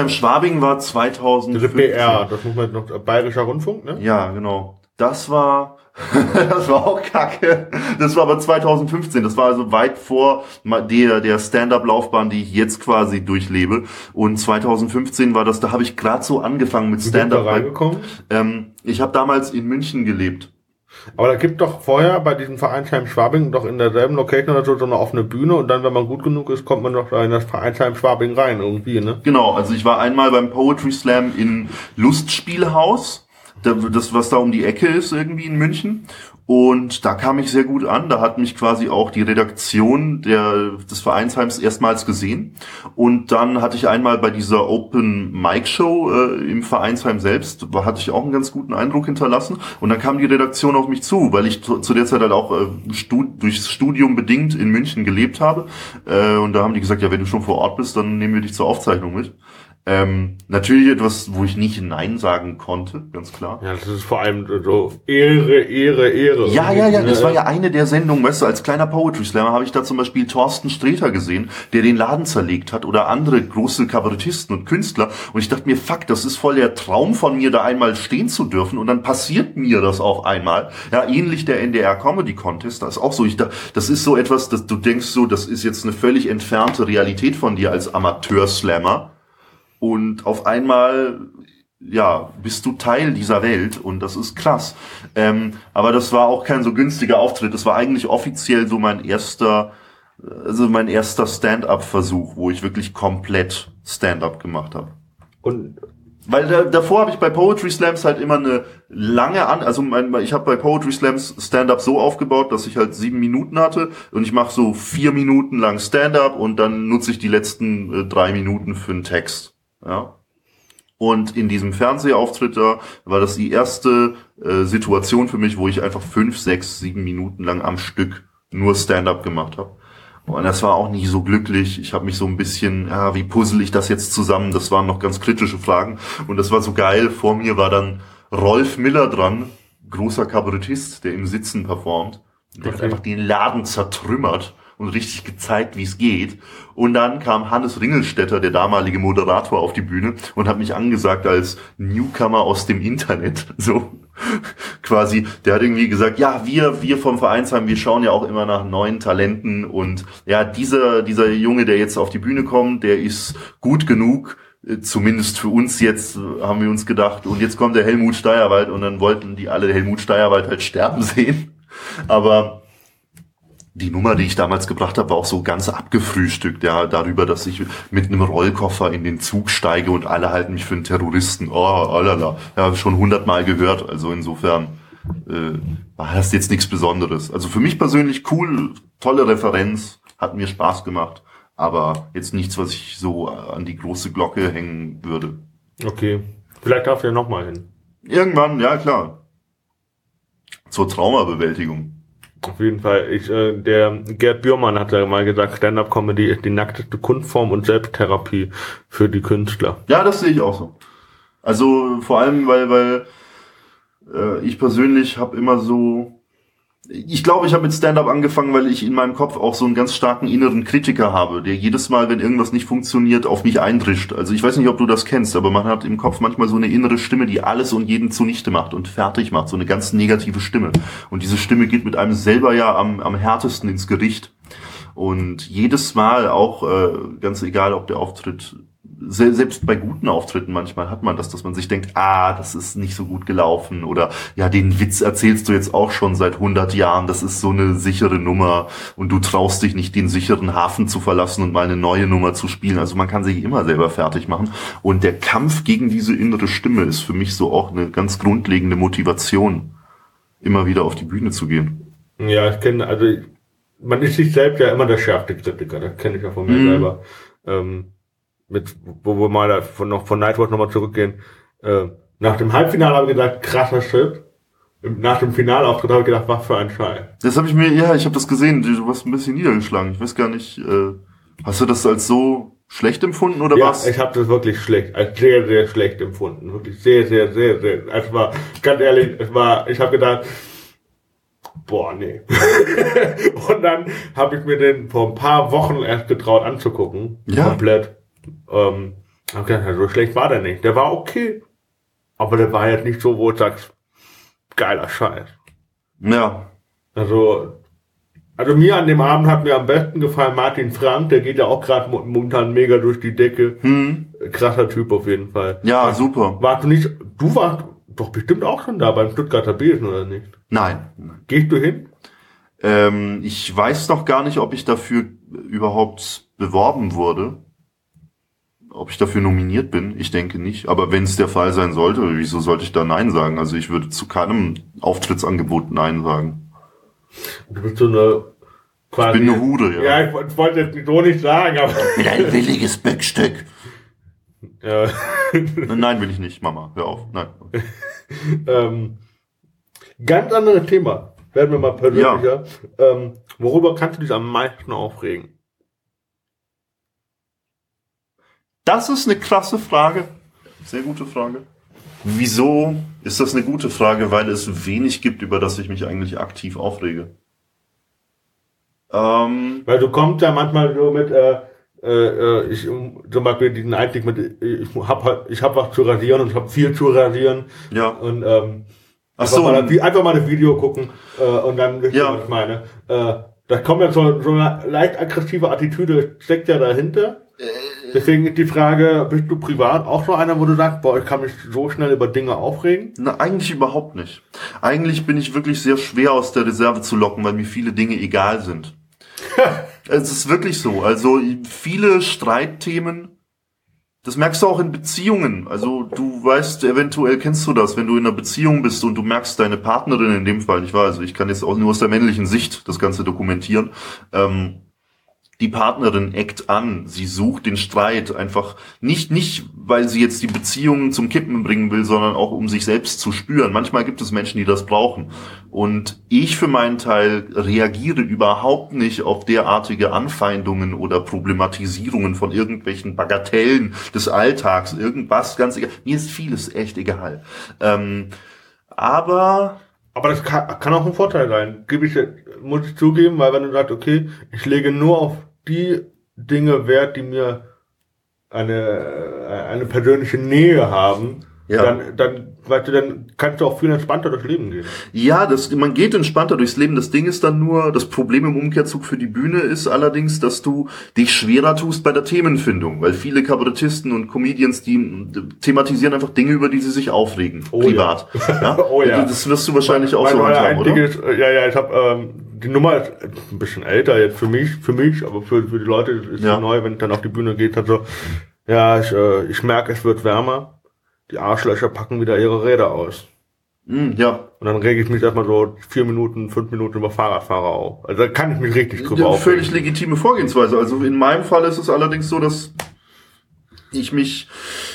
Speaker 2: Schwabing war 2000.
Speaker 1: Diese BR, das muss man noch, Bayerischer Rundfunk, ne?
Speaker 2: Ja, genau. Das war, <laughs> das war auch kacke. Das war aber 2015. Das war also weit vor der, der Stand-up-Laufbahn, die ich jetzt quasi durchlebe. Und 2015 war das, da habe ich gerade so angefangen mit Stand-up. Ähm, ich habe damals in München gelebt.
Speaker 1: Aber da gibt doch vorher bei diesem Vereinsheim Schwabing doch in derselben Location oder so, so eine offene Bühne und dann, wenn man gut genug ist, kommt man doch da in das Vereinsheim Schwabing rein irgendwie, ne?
Speaker 2: Genau, also ich war einmal beim Poetry Slam in Lustspielhaus, da- das was da um die Ecke ist irgendwie in München. Und da kam ich sehr gut an. Da hat mich quasi auch die Redaktion der, des Vereinsheims erstmals gesehen. Und dann hatte ich einmal bei dieser Open Mic Show äh, im Vereinsheim selbst, hatte ich auch einen ganz guten Eindruck hinterlassen. Und dann kam die Redaktion auf mich zu, weil ich zu, der Zeit halt auch äh, stu durchs Studium bedingt in München gelebt habe. Äh, und da haben die gesagt, ja, wenn du schon vor Ort bist, dann nehmen wir dich zur Aufzeichnung mit. Ähm, natürlich etwas, wo ich nicht Nein sagen konnte, ganz klar.
Speaker 1: Ja, das ist vor allem so Ehre, Ehre, Ehre.
Speaker 2: Ja, ja, ja, das
Speaker 1: Ne?
Speaker 2: war ja eine der Sendungen, weißt du, als kleiner Poetry Slammer habe ich da zum Beispiel Thorsten Sträter gesehen, der den Laden zerlegt hat oder andere große Kabarettisten und Künstler und ich dachte mir, fuck, das ist voll der Traum von mir, da einmal stehen zu dürfen und dann passiert mir das auf einmal. Ja, ähnlich der NDR Comedy Contest, das ist auch so, ich da, das ist so etwas, dass du denkst so, das ist jetzt eine völlig entfernte Realität von dir als Amateur-Slammer und auf einmal ja, bist du Teil dieser Welt und das ist krass. Ähm, aber das war auch kein so günstiger Auftritt. Das war eigentlich offiziell so mein erster, also mein erster Stand-up-Versuch, wo ich wirklich komplett Stand-up gemacht habe.
Speaker 1: Und
Speaker 2: Weil da, davor habe ich bei Poetry Slams halt immer eine lange an, also mein, ich habe bei Poetry Slams Stand-up so aufgebaut, dass ich halt sieben Minuten hatte und ich mache so vier Minuten lang Stand-up und dann nutze ich die letzten äh, drei Minuten für einen Text. Ja. Und in diesem Fernsehauftritt da war das die erste äh, Situation für mich, wo ich einfach fünf, sechs, sieben Minuten lang am Stück nur Stand-up gemacht habe. Und das war auch nicht so glücklich. Ich habe mich so ein bisschen, ja, wie puzzle ich das jetzt zusammen? Das waren noch ganz kritische Fragen. Und das war so geil. Vor mir war dann Rolf Miller dran, großer Kabarettist, der im Sitzen performt. Der hat einfach den Laden zertrümmert und richtig gezeigt, wie es geht. Und dann kam Hannes Ringelstetter, der damalige Moderator, auf die Bühne und hat mich angesagt als Newcomer aus dem Internet. <laughs> So <laughs> quasi, der hat irgendwie gesagt, ja, wir, wir vom Vereinsheim, wir schauen ja auch immer nach neuen Talenten und ja, dieser, dieser Junge, der jetzt auf die Bühne kommt, der ist gut genug, äh, zumindest für uns jetzt, äh, haben wir uns gedacht. Und jetzt kommt der Helmut Steierwald und dann wollten die alle Helmut Steierwald halt sterben <laughs> sehen. Aber die Nummer, die ich damals gebracht habe, war auch so ganz abgefrühstückt, ja, darüber, dass ich mit einem Rollkoffer in den Zug steige und alle halten mich für einen Terroristen. Oh, oh lala. Ja, schon hundertmal gehört, also insofern. äh, war das jetzt nichts Besonderes. Also für mich persönlich cool, tolle Referenz, hat mir Spaß gemacht, aber jetzt nichts, was ich so an die große Glocke hängen würde.
Speaker 1: Okay. Vielleicht darf er nochmal hin.
Speaker 2: Irgendwann, ja klar. Zur Traumabewältigung.
Speaker 1: Auf jeden Fall. Ich, äh, der Gerd Bührmann hat ja mal gesagt, Stand-up-Comedy ist die nackteste Kunstform und Selbsttherapie für die Künstler.
Speaker 2: Ja, das sehe ich auch so. Also vor allem, weil, weil äh, ich persönlich habe immer so ich glaube, ich habe mit Stand-up angefangen, weil ich in meinem Kopf auch so einen ganz starken inneren Kritiker habe, der jedes Mal, wenn irgendwas nicht funktioniert, auf mich eindrischt. Also ich weiß nicht, ob du das kennst, aber man hat im Kopf manchmal so eine innere Stimme, die alles und jeden zunichte macht und fertig macht, so eine ganz negative Stimme. Und diese Stimme geht mit einem selber ja am, am härtesten ins Gericht. Und jedes Mal auch, äh, ganz egal, ob der Auftritt selbst bei guten Auftritten manchmal hat man das, dass man sich denkt, ah, das ist nicht so gut gelaufen oder ja, den Witz erzählst du jetzt auch schon seit 100 Jahren, das ist so eine sichere Nummer und du traust dich nicht, den sicheren Hafen zu verlassen und mal eine neue Nummer zu spielen. Also man kann sich immer selber fertig machen und der Kampf gegen diese innere Stimme ist für mich so auch eine ganz grundlegende Motivation, immer wieder auf die Bühne zu gehen.
Speaker 1: Ja, ich kenne, also man ist sich selbst ja immer der schärfste Kritiker, das kenne ich ja von mir mhm. selber. Ähm, mit, wo wir mal von, noch von Nightwatch nochmal zurückgehen, äh, nach dem Halbfinale habe ich gesagt, krasser Shit. Nach dem Finalauftritt habe ich gedacht, was für ein Scheiß.
Speaker 2: Das habe ich mir, ja, ich habe das gesehen, du warst ein bisschen niedergeschlagen. Ich weiß gar nicht, äh, hast du das als so schlecht empfunden oder
Speaker 1: ja,
Speaker 2: was?
Speaker 1: ich habe das wirklich schlecht, als sehr, sehr schlecht empfunden. Wirklich sehr, sehr, sehr, sehr. Es war, ganz ehrlich, es war, ich habe gedacht, boah, nee. <laughs> und dann habe ich mir den vor ein paar Wochen erst getraut anzugucken.
Speaker 2: Ja.
Speaker 1: Komplett. Ähm, okay, so schlecht war der nicht. Der war okay. Aber der war jetzt nicht so, wo du sagst, geiler Scheiß.
Speaker 2: Ja.
Speaker 1: Also, also mir an dem Abend hat mir am besten gefallen Martin Frank, der geht ja auch gerade momentan mega durch die Decke.
Speaker 2: Hm.
Speaker 1: Krasser Typ auf jeden Fall.
Speaker 2: Ja, Ach, super.
Speaker 1: Warst du nicht, du warst doch bestimmt auch schon da beim Stuttgarter Besen, oder nicht?
Speaker 2: Nein.
Speaker 1: Gehst du hin?
Speaker 2: Ähm, ich weiß noch gar nicht, ob ich dafür überhaupt beworben wurde. Ob ich dafür nominiert bin, ich denke nicht. Aber wenn es der Fall sein sollte, wieso sollte ich da Nein sagen? Also ich würde zu keinem Auftrittsangebot Nein sagen.
Speaker 1: Du bist so eine
Speaker 2: quasi. Ich bin eine Hude,
Speaker 1: ja. Ja, ich wollte jetzt so nicht sagen, aber.
Speaker 2: Bin ein williges Böckstück. Ja. Nein, will ich nicht, Mama. Hör auf. Nein. <laughs>
Speaker 1: ähm, ganz anderes Thema. Werden wir mal persönlicher. Ja. Ähm, worüber kannst du dich am meisten aufregen?
Speaker 2: Das ist eine klasse Frage. Sehr gute Frage. Wieso ist das eine gute Frage? Weil es wenig gibt, über das ich mich eigentlich aktiv aufrege.
Speaker 1: Ähm, Weil du kommst ja manchmal so mit, äh, äh, ich zum Beispiel diesen Einstieg mit, ich hab halt, ich hab was zu rasieren und ich hab viel zu rasieren.
Speaker 2: Ja.
Speaker 1: Und ähm,
Speaker 2: Ach so,
Speaker 1: einfach, mal, einfach mal das Video gucken äh, und dann wisst
Speaker 2: ja.
Speaker 1: was ich meine. Äh, da kommt ja so, so eine leicht aggressive Attitüde, steckt ja dahinter. Äh, Deswegen die Frage, bist du privat auch so einer, wo du sagst, boah, ich kann mich so schnell über Dinge aufregen?
Speaker 2: Na, eigentlich überhaupt nicht. Eigentlich bin ich wirklich sehr schwer aus der Reserve zu locken, weil mir viele Dinge egal sind. <laughs> es ist wirklich so. Also viele Streitthemen, das merkst du auch in Beziehungen. Also du weißt, eventuell kennst du das, wenn du in einer Beziehung bist und du merkst deine Partnerin in dem Fall, nicht wahr? Also ich kann jetzt auch nur aus der männlichen Sicht das Ganze dokumentieren. Ähm, die Partnerin eckt an, sie sucht den Streit einfach nicht, nicht, weil sie jetzt die Beziehungen zum Kippen bringen will, sondern auch um sich selbst zu spüren. Manchmal gibt es Menschen, die das brauchen. Und ich für meinen Teil reagiere überhaupt nicht auf derartige Anfeindungen oder Problematisierungen von irgendwelchen Bagatellen des Alltags, irgendwas ganz egal. Mir ist vieles echt egal. Ähm, aber
Speaker 1: aber das kann, kann auch ein Vorteil sein. Gebe ich, muss ich zugeben, weil wenn du sagst, okay, ich lege nur auf die Dinge wert, die mir eine, eine persönliche Nähe haben,
Speaker 2: ja.
Speaker 1: dann, dann, weißt du, dann kannst du auch viel entspannter durchs Leben gehen.
Speaker 2: Ja, das, man geht entspannter durchs Leben. Das Ding ist dann nur, das Problem im Umkehrzug für die Bühne ist allerdings, dass du dich schwerer tust bei der Themenfindung, weil viele Kabarettisten und Comedians, die thematisieren einfach Dinge, über die sie sich aufregen,
Speaker 1: oh,
Speaker 2: privat.
Speaker 1: Ja. ja? <laughs> oh ja.
Speaker 2: Das wirst du wahrscheinlich auch so handhaben, oder?
Speaker 1: Ist, ja, ja, ich habe ähm, die Nummer ist ein bisschen älter jetzt für mich, für mich, aber für, für die Leute ist ja. neu, wenn es dann auf die Bühne geht, also ja, ich, äh, ich merke, es wird wärmer die Arschlöcher packen wieder ihre Räder aus.
Speaker 2: Mm, ja.
Speaker 1: Und dann rege ich mich erstmal so vier Minuten, fünf Minuten über Fahrradfahrer auf. Also da kann ich mich richtig drüber
Speaker 2: Ja,
Speaker 1: aufregen.
Speaker 2: völlig legitime Vorgehensweise. Also in meinem Fall ist es allerdings so, dass ich mich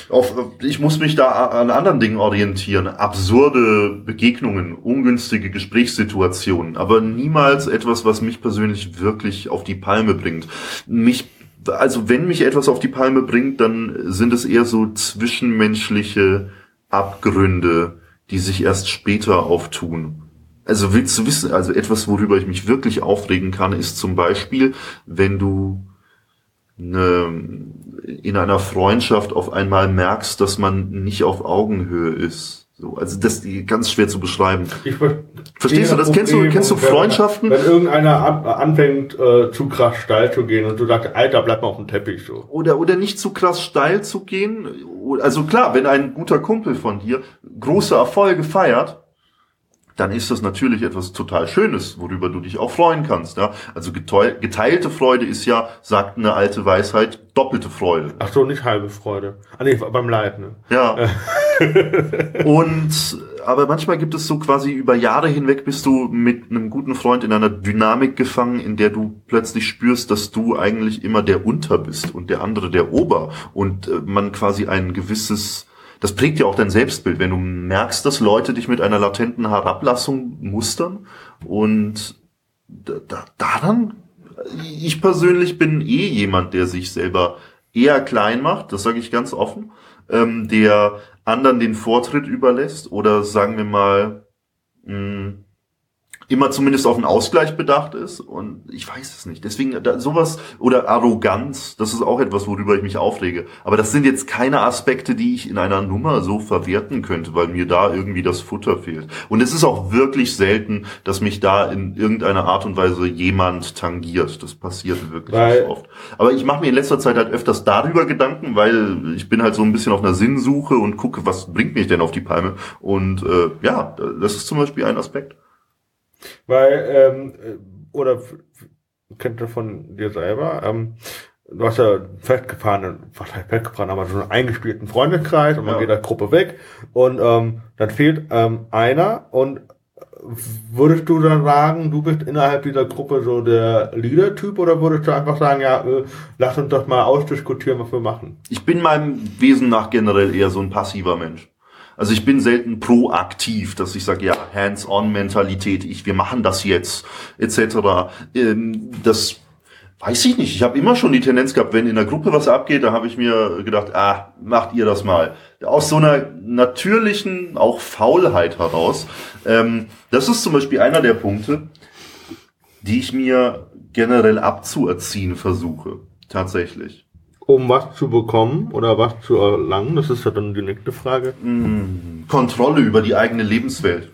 Speaker 2: auf, ich muss mich da an anderen Dingen orientieren. Absurde Begegnungen, ungünstige Gesprächssituationen, aber niemals etwas, was mich persönlich wirklich auf die Palme bringt. Mich, also wenn mich etwas auf die Palme bringt, dann sind es eher so zwischenmenschliche Abgründe, die sich erst später auftun. Also willst du wissen, also etwas, worüber ich mich wirklich aufregen kann, ist zum Beispiel, wenn du eine, in einer Freundschaft auf einmal merkst, dass man nicht auf Augenhöhe ist. So, also das ist ganz schwer zu beschreiben.
Speaker 1: Ich ver-
Speaker 2: Verstehst du das? Kennst du- kennst du
Speaker 1: wenn-
Speaker 2: Freundschaften?
Speaker 1: Wenn irgendeiner an, anfängt, äh, zu krass steil zu gehen und du sagst, Alter, bleib mal auf dem Teppich so.
Speaker 2: Oder, oder nicht zu krass steil zu gehen. Also klar, wenn ein guter Kumpel von dir große Erfolge feiert, dann ist das natürlich etwas total Schönes, worüber du dich auch freuen kannst. Ja? Also geteilte Freude ist ja, sagt eine alte Weisheit, doppelte Freude.
Speaker 1: Ach so, nicht halbe Freude. Ah nee, beim Leid, ne?
Speaker 2: Ja. <laughs> Und aber manchmal gibt es so quasi über Jahre hinweg bist du mit einem guten Freund in einer Dynamik gefangen, in der du plötzlich spürst, dass du eigentlich immer der Unter bist und der andere der Ober und äh, man quasi ein gewisses das prägt ja auch dein Selbstbild, wenn du merkst, dass Leute dich mit einer latenten Herablassung mustern und da, da, daran ich persönlich bin eh jemand, der sich selber eher klein macht, das sage ich ganz offen, ähm, der anderen den Vortritt überlässt oder sagen wir mal mh, immer zumindest auf einen Ausgleich bedacht ist und ich weiß es nicht. Deswegen da, sowas oder Arroganz, das ist auch etwas, worüber ich mich aufrege. Aber das sind jetzt keine Aspekte, die ich in einer Nummer so verwerten könnte, weil mir da irgendwie das Futter fehlt. Und es ist auch wirklich selten, dass mich da in irgendeiner Art und Weise jemand tangiert. Das passiert wirklich
Speaker 1: Weil-
Speaker 2: nicht oft. Aber ich mache mir in letzter Zeit halt öfters darüber Gedanken, weil ich bin halt so ein bisschen auf einer Sinnsuche und gucke, was bringt mich denn auf die Palme. Und äh, ja, das ist zum Beispiel ein Aspekt.
Speaker 1: Weil, ähm, äh, oder kennt ihr von dir selber, ähm, du hast ja einen festgefahrenen, was heißt festgefahren, aber so einen eingespielten Freundeskreis und man
Speaker 2: Ja.
Speaker 1: geht als Gruppe weg und ähm, dann fehlt ähm, einer und würdest du dann sagen, du bist innerhalb dieser Gruppe so der Leader-Typ oder würdest du einfach sagen, ja, äh, lass uns das mal ausdiskutieren, was wir machen?
Speaker 2: Ich bin meinem Wesen nach generell eher so ein passiver Mensch. Also ich bin selten proaktiv, dass ich sage, ja, Hands-on-Mentalität, ich, wir machen das jetzt, etc. Ähm, das weiß ich nicht. Ich habe immer schon die Tendenz gehabt, wenn in der Gruppe was abgeht, da habe ich mir gedacht, ah, macht ihr das mal. Aus so einer natürlichen, auch Faulheit heraus. Ähm, das ist zum Beispiel einer der Punkte, die ich mir generell abzuerziehen versuche. Tatsächlich.
Speaker 1: Um was zu bekommen oder was zu erlangen, das ist ja dann die nächste Frage.
Speaker 2: Kontrolle über die eigene Lebenswelt.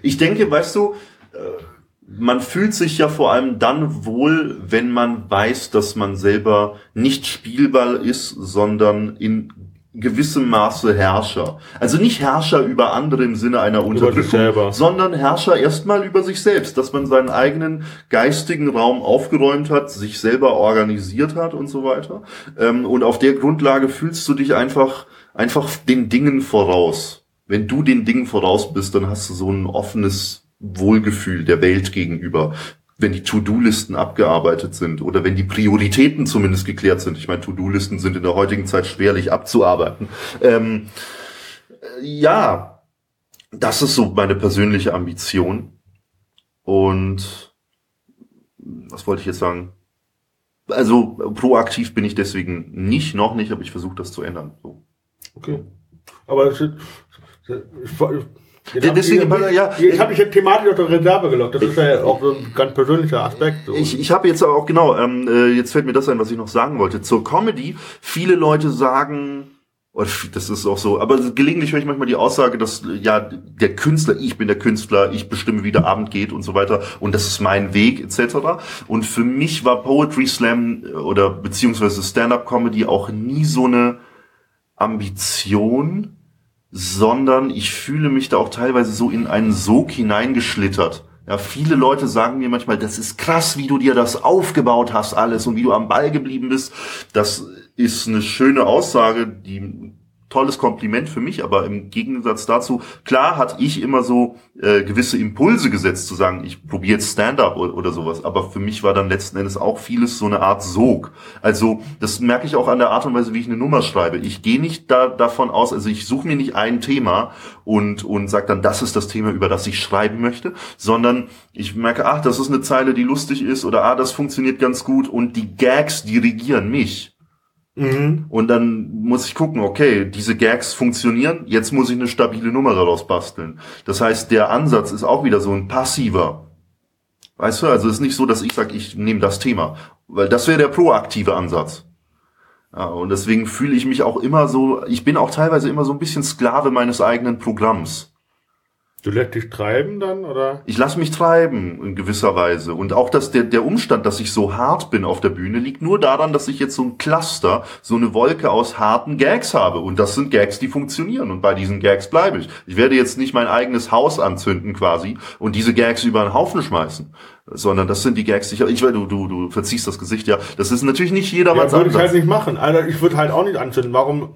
Speaker 2: Ich denke, weißt du, äh, man fühlt sich ja vor allem dann wohl, wenn man weiß, dass man selber nicht Spielball ist, sondern in gewissem Maße Herrscher. Also nicht Herrscher über andere im Sinne einer Unterdrückung, sondern Herrscher erstmal über sich selbst, dass man seinen eigenen geistigen Raum aufgeräumt hat, sich selber organisiert hat und so weiter. Ähm, Und auf der Grundlage fühlst du dich einfach, einfach den Dingen voraus. Wenn du den Dingen voraus bist, dann hast du so ein offenes Wohlgefühl der Welt gegenüber. Wenn die To-Do-Listen abgearbeitet sind oder wenn die Prioritäten zumindest geklärt sind. Ich meine, To-Do-Listen sind in der heutigen Zeit schwerlich abzuarbeiten. Ähm, äh, ja, das ist so meine persönliche Ambition. Und was wollte ich jetzt sagen? Also proaktiv bin ich deswegen nicht, noch nicht, aber ich versuche das zu ändern. So.
Speaker 1: Okay. Aber das ist, das ist,
Speaker 2: Ja, deswegen, ja.
Speaker 1: ich habe mich jetzt thematisch auf der Reserve gelockt. Das ist ja auch so ein ganz persönlicher Aspekt. So.
Speaker 2: Ich, ich habe jetzt auch, genau, ähm, äh, jetzt fällt mir das ein, was ich noch sagen wollte. Zur Comedy, viele Leute sagen, das ist auch so, aber gelegentlich höre ich manchmal die Aussage, dass ja der Künstler, ich bin der Künstler, ich bestimme, wie der Abend geht und so weiter und das ist mein Weg etc. Und für mich war Poetry Slam äh, oder beziehungsweise Stand-up Comedy auch nie so eine Ambition, sondern ich fühle mich da auch teilweise so in einen Sog hineingeschlittert. Ja, viele Leute sagen mir manchmal, das ist krass, wie du dir das aufgebaut hast alles und wie du am Ball geblieben bist. Das ist eine schöne Aussage, die tolles Kompliment für mich, aber im Gegensatz dazu, klar hatte ich immer so äh, gewisse Impulse gesetzt, zu sagen, ich probiere jetzt Stand-up oder, oder sowas, aber für mich war dann letzten Endes auch vieles so eine Art Sog. Also das merke ich auch an der Art und Weise, wie ich eine Nummer schreibe. Ich gehe nicht da, davon aus, also ich suche mir nicht ein Thema und, und sage dann, das ist das Thema, über das ich schreiben möchte, sondern ich merke, ach, das ist eine Zeile, die lustig ist oder ah, das funktioniert ganz gut und die Gags dirigieren mich. Mhm. Und dann muss ich gucken, okay, diese Gags funktionieren, jetzt muss ich eine stabile Nummer daraus basteln. Das heißt, der Ansatz ist auch wieder so ein passiver. Weißt du, also es ist nicht so, dass ich sage, ich nehme das Thema, weil das wäre der proaktive Ansatz. Ja, und deswegen fühle ich mich auch immer so, ich bin auch teilweise immer so ein bisschen Sklave meines eigenen Programms.
Speaker 1: Du lässt dich treiben dann, oder?
Speaker 2: Ich lasse mich treiben in gewisser Weise. Und auch dass der, der Umstand, dass ich so hart bin auf der Bühne, liegt nur daran, dass ich jetzt so ein Cluster, so eine Wolke aus harten Gags habe. Und das sind Gags, die funktionieren. Und bei diesen Gags bleibe ich. Ich werde jetzt nicht mein eigenes Haus anzünden quasi und diese Gags über den Haufen schmeißen. Sondern das sind die Gags, die ich, ich du, du, du verziehst das Gesicht, ja. Das ist natürlich nicht jedermanns
Speaker 1: ja, würde ich halt nicht machen. Also ich würde halt auch nicht anzünden. Warum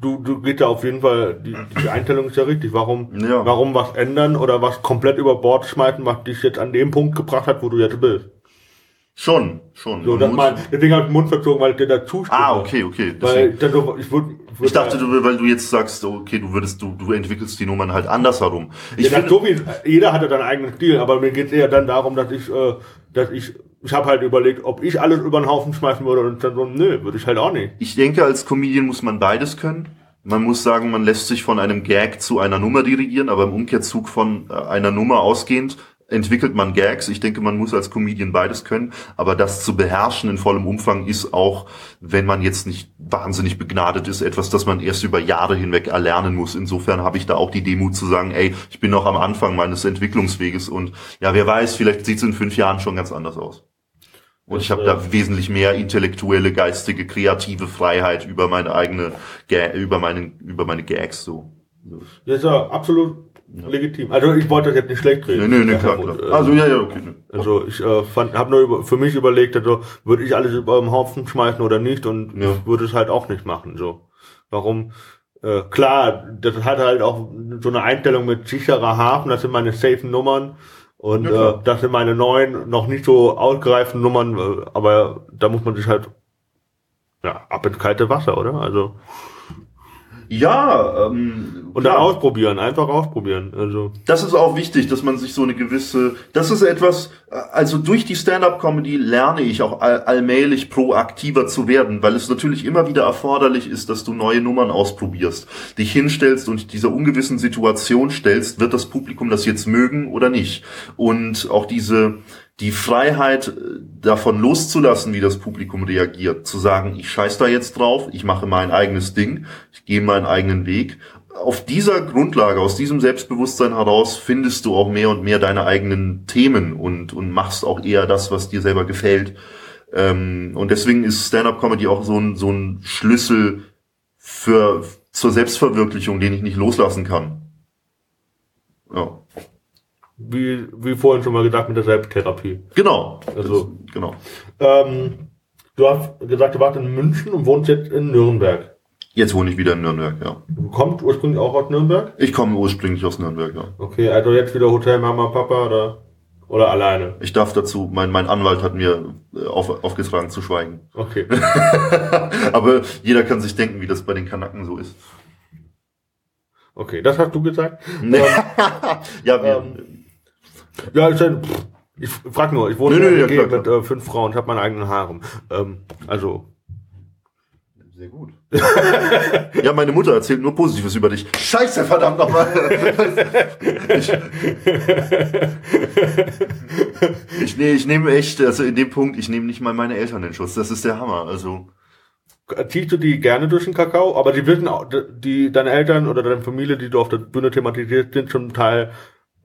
Speaker 1: du, du geht ja auf jeden Fall, die, die Einstellung ist ja richtig. Warum, ja. warum was ändern oder was komplett über Bord schmeißen, was dich jetzt an dem Punkt gebracht hat, wo du jetzt bist?
Speaker 2: Schon, schon.
Speaker 1: So, das mal, deswegen habe ich den Mund verzogen, weil der dazu
Speaker 2: steht. Ah, okay, okay.
Speaker 1: Weil, dann, ich, würd,
Speaker 2: würd ich dachte, du, weil du jetzt sagst, okay, du würdest, du, du entwickelst die Nummern halt anders herum.
Speaker 1: Ich ja, finde, so wie, jeder hat ja seinen eigenen Stil, aber mir geht es eher dann darum, dass ich, äh, dass ich ich habe halt überlegt, ob ich alles über den Haufen schmeißen würde und dann so, nö, würde ich halt auch nicht.
Speaker 2: Ich denke, als Comedian muss man beides können. Man muss sagen, man lässt sich von einem Gag zu einer Nummer dirigieren, aber im Umkehrzug von äh, einer Nummer ausgehend entwickelt man Gags. Ich denke, man muss als Comedian beides können, aber das zu beherrschen in vollem Umfang ist auch, wenn man jetzt nicht wahnsinnig begnadet ist, etwas, das man erst über Jahre hinweg erlernen muss. Insofern habe ich da auch die Demut zu sagen, ey, ich bin noch am Anfang meines Entwicklungsweges und ja, wer weiß, vielleicht sieht es in fünf Jahren schon ganz anders aus. Und ich habe da wesentlich mehr intellektuelle, geistige, kreative Freiheit über meine eigene, über meine, über meine Gags so.
Speaker 1: Das ist ja absolut ja. legitim. Also ich wollte das jetzt nicht schlecht reden.
Speaker 2: Nee, nee, nee, klar, klar. Äh, also ja, ja, okay. Nee.
Speaker 1: Also ich äh, fand, habe nur über, für mich überlegt, also würde ich alles über den Haufen schmeißen oder nicht und ja. würde es halt auch nicht machen. So, warum? Äh, klar, das hat halt auch so eine Einstellung mit sicherer Hafen. Das sind meine safen Nummern. Und ja, äh, das sind meine neuen, noch nicht so ausgereiften Nummern, äh, aber da muss man sich halt ja, ab ins kalte Wasser, oder? Also
Speaker 2: ja, ähm,
Speaker 1: und dann ausprobieren, einfach ausprobieren. Also
Speaker 2: das ist auch wichtig, dass man sich so eine gewisse, das ist etwas, also durch die Stand-up-Comedy lerne ich auch all, allmählich proaktiver zu werden, weil es natürlich immer wieder erforderlich ist, dass du neue Nummern ausprobierst, dich hinstellst und dieser ungewissen Situation stellst, wird das Publikum das jetzt mögen oder nicht? Und auch diese die Freiheit äh, davon loszulassen, wie das Publikum reagiert, zu sagen, ich scheiß da jetzt drauf, ich mache mein eigenes Ding, ich gehe meinen eigenen Weg. Auf dieser Grundlage, aus diesem Selbstbewusstsein heraus findest du auch mehr und mehr deine eigenen Themen und, und machst auch eher das, was dir selber gefällt. Ähm, und deswegen ist Stand-up-Comedy auch so ein, so ein Schlüssel für, zur Selbstverwirklichung, den ich nicht loslassen kann.
Speaker 1: Ja wie, wie vorhin schon mal gesagt, mit der Selbsttherapie.
Speaker 2: Genau. Also, genau.
Speaker 1: Ähm, du hast gesagt, du warst in München und wohnst jetzt in Nürnberg.
Speaker 2: Jetzt wohne ich wieder in Nürnberg, ja.
Speaker 1: Du kommst ursprünglich auch aus Nürnberg?
Speaker 2: Ich komme ursprünglich aus Nürnberg, ja.
Speaker 1: Okay, also jetzt wieder Hotel Mama, Papa oder, oder alleine?
Speaker 2: Ich darf dazu, mein, mein Anwalt hat mir äh, auf, aufgetragen zu schweigen.
Speaker 1: Okay. <laughs>
Speaker 2: Aber jeder kann sich denken, wie das bei den Kanaken so ist.
Speaker 1: Okay, das hast du gesagt?
Speaker 2: Nee. <laughs> ja, wir, ähm,
Speaker 1: ja, ich, ich frag nur, ich wohne nee, nee, ja, klar, mit äh, fünf Frauen, ich habe meinen eigenen Harem. Ähm, also.
Speaker 2: Sehr gut. <laughs> ja, meine Mutter erzählt nur Positives über dich. Scheiße, verdammt nochmal. <laughs> ich, ich, nee, ich nehme echt, also in dem Punkt, ich nehme nicht mal meine Eltern in Schutz. Das ist der Hammer. Also.
Speaker 1: Ziehst du die gerne durch den Kakao? Aber die wissen auch, die, deine Eltern oder deine Familie, die du auf der Bühne thematisierst, sind zum Teil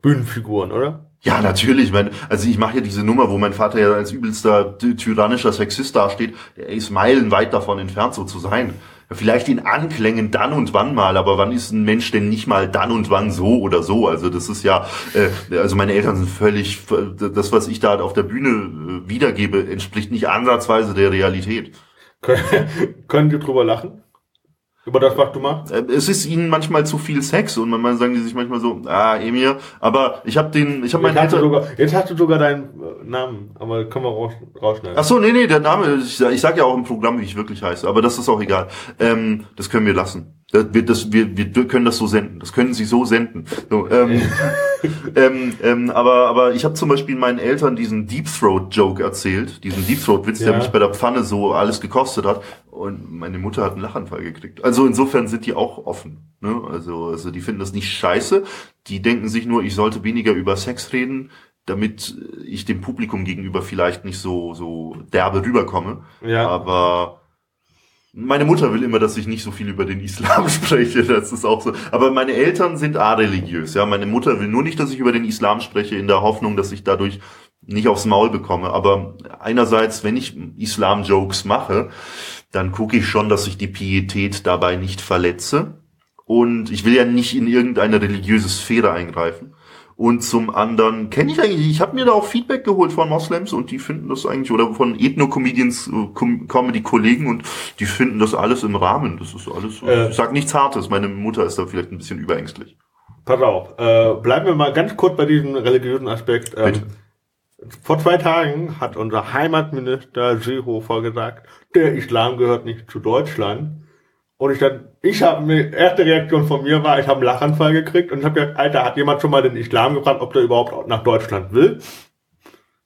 Speaker 1: Bühnenfiguren, oder?
Speaker 2: Ja, natürlich. Mein, also ich mache ja diese Nummer, wo mein Vater ja als übelster tyrannischer Sexist dasteht. Er ist meilenweit davon entfernt, so zu sein. Vielleicht in Anklängen dann und wann mal, aber wann ist ein Mensch denn nicht mal dann und wann so oder so? Also das ist ja, äh, also meine Eltern sind völlig, das, was ich da auf der Bühne äh, wiedergebe, entspricht nicht ansatzweise der Realität. <laughs>
Speaker 1: Können, können die drüber lachen? Über das, was du machst?
Speaker 2: Äh, Es ist ihnen manchmal zu viel Sex und manchmal sagen die sich manchmal so, ah, Emir, aber ich habe den, ich habe meinen Eltern...
Speaker 1: sogar, jetzt hast du sogar deinen äh, Namen, aber können wir raus, rausschneiden.
Speaker 2: Ach so, nee, nee, der Name, ich, ich sag ja auch im Programm, wie ich wirklich heiße, aber das ist auch egal. Ähm, das können wir lassen. Das, wir, das, wir, wir können das so senden. Das können sie so senden. So, ähm, <laughs> ähm, ähm, aber, aber ich habe zum Beispiel meinen Eltern diesen Deep Throat Joke erzählt, diesen Deep Throat Witz, der
Speaker 1: Ja.
Speaker 2: mich bei der Pfanne so alles gekostet hat. Und meine Mutter hat einen Lachanfall gekriegt. Also insofern sind die auch offen. Ne? Also, also die finden das nicht scheiße. Die denken sich nur, ich sollte weniger über Sex reden, damit ich dem Publikum gegenüber vielleicht nicht so, so derbe rüberkomme.
Speaker 1: Ja.
Speaker 2: Aber meine Mutter will immer, dass ich nicht so viel über den Islam <laughs> spreche. Das ist auch so. Aber meine Eltern sind areligiös. Ja, meine Mutter will nur nicht, dass ich über den Islam spreche, in der Hoffnung, dass ich dadurch nicht aufs Maul bekomme. Aber einerseits, wenn ich Islam-Jokes mache, dann gucke ich schon, dass ich die Pietät dabei nicht verletze. Und ich will ja nicht in irgendeine religiöse Sphäre eingreifen. Und zum anderen kenne ich eigentlich, ich habe mir da auch Feedback geholt von Moslems und die finden das eigentlich, oder von Ethno-Comedians, äh, Com- Comedy-Kollegen und die finden das alles im Rahmen. Das ist alles,
Speaker 1: Äh.
Speaker 2: ich sag nichts Hartes. Meine Mutter ist da vielleicht ein bisschen überängstlich.
Speaker 1: Pass auf, äh, bleiben wir mal ganz kurz bei diesem religiösen Aspekt. Ähm,
Speaker 2: Bitte.
Speaker 1: vor zwei Tagen hat unser Heimatminister Seehofer gesagt, der Islam gehört nicht zu Deutschland. Und ich dann, ich habe mir, erste Reaktion von mir war, ich habe einen Lachanfall gekriegt und ich habe gesagt, Alter, hat jemand schon mal den Islam gefragt, ob der überhaupt nach Deutschland will?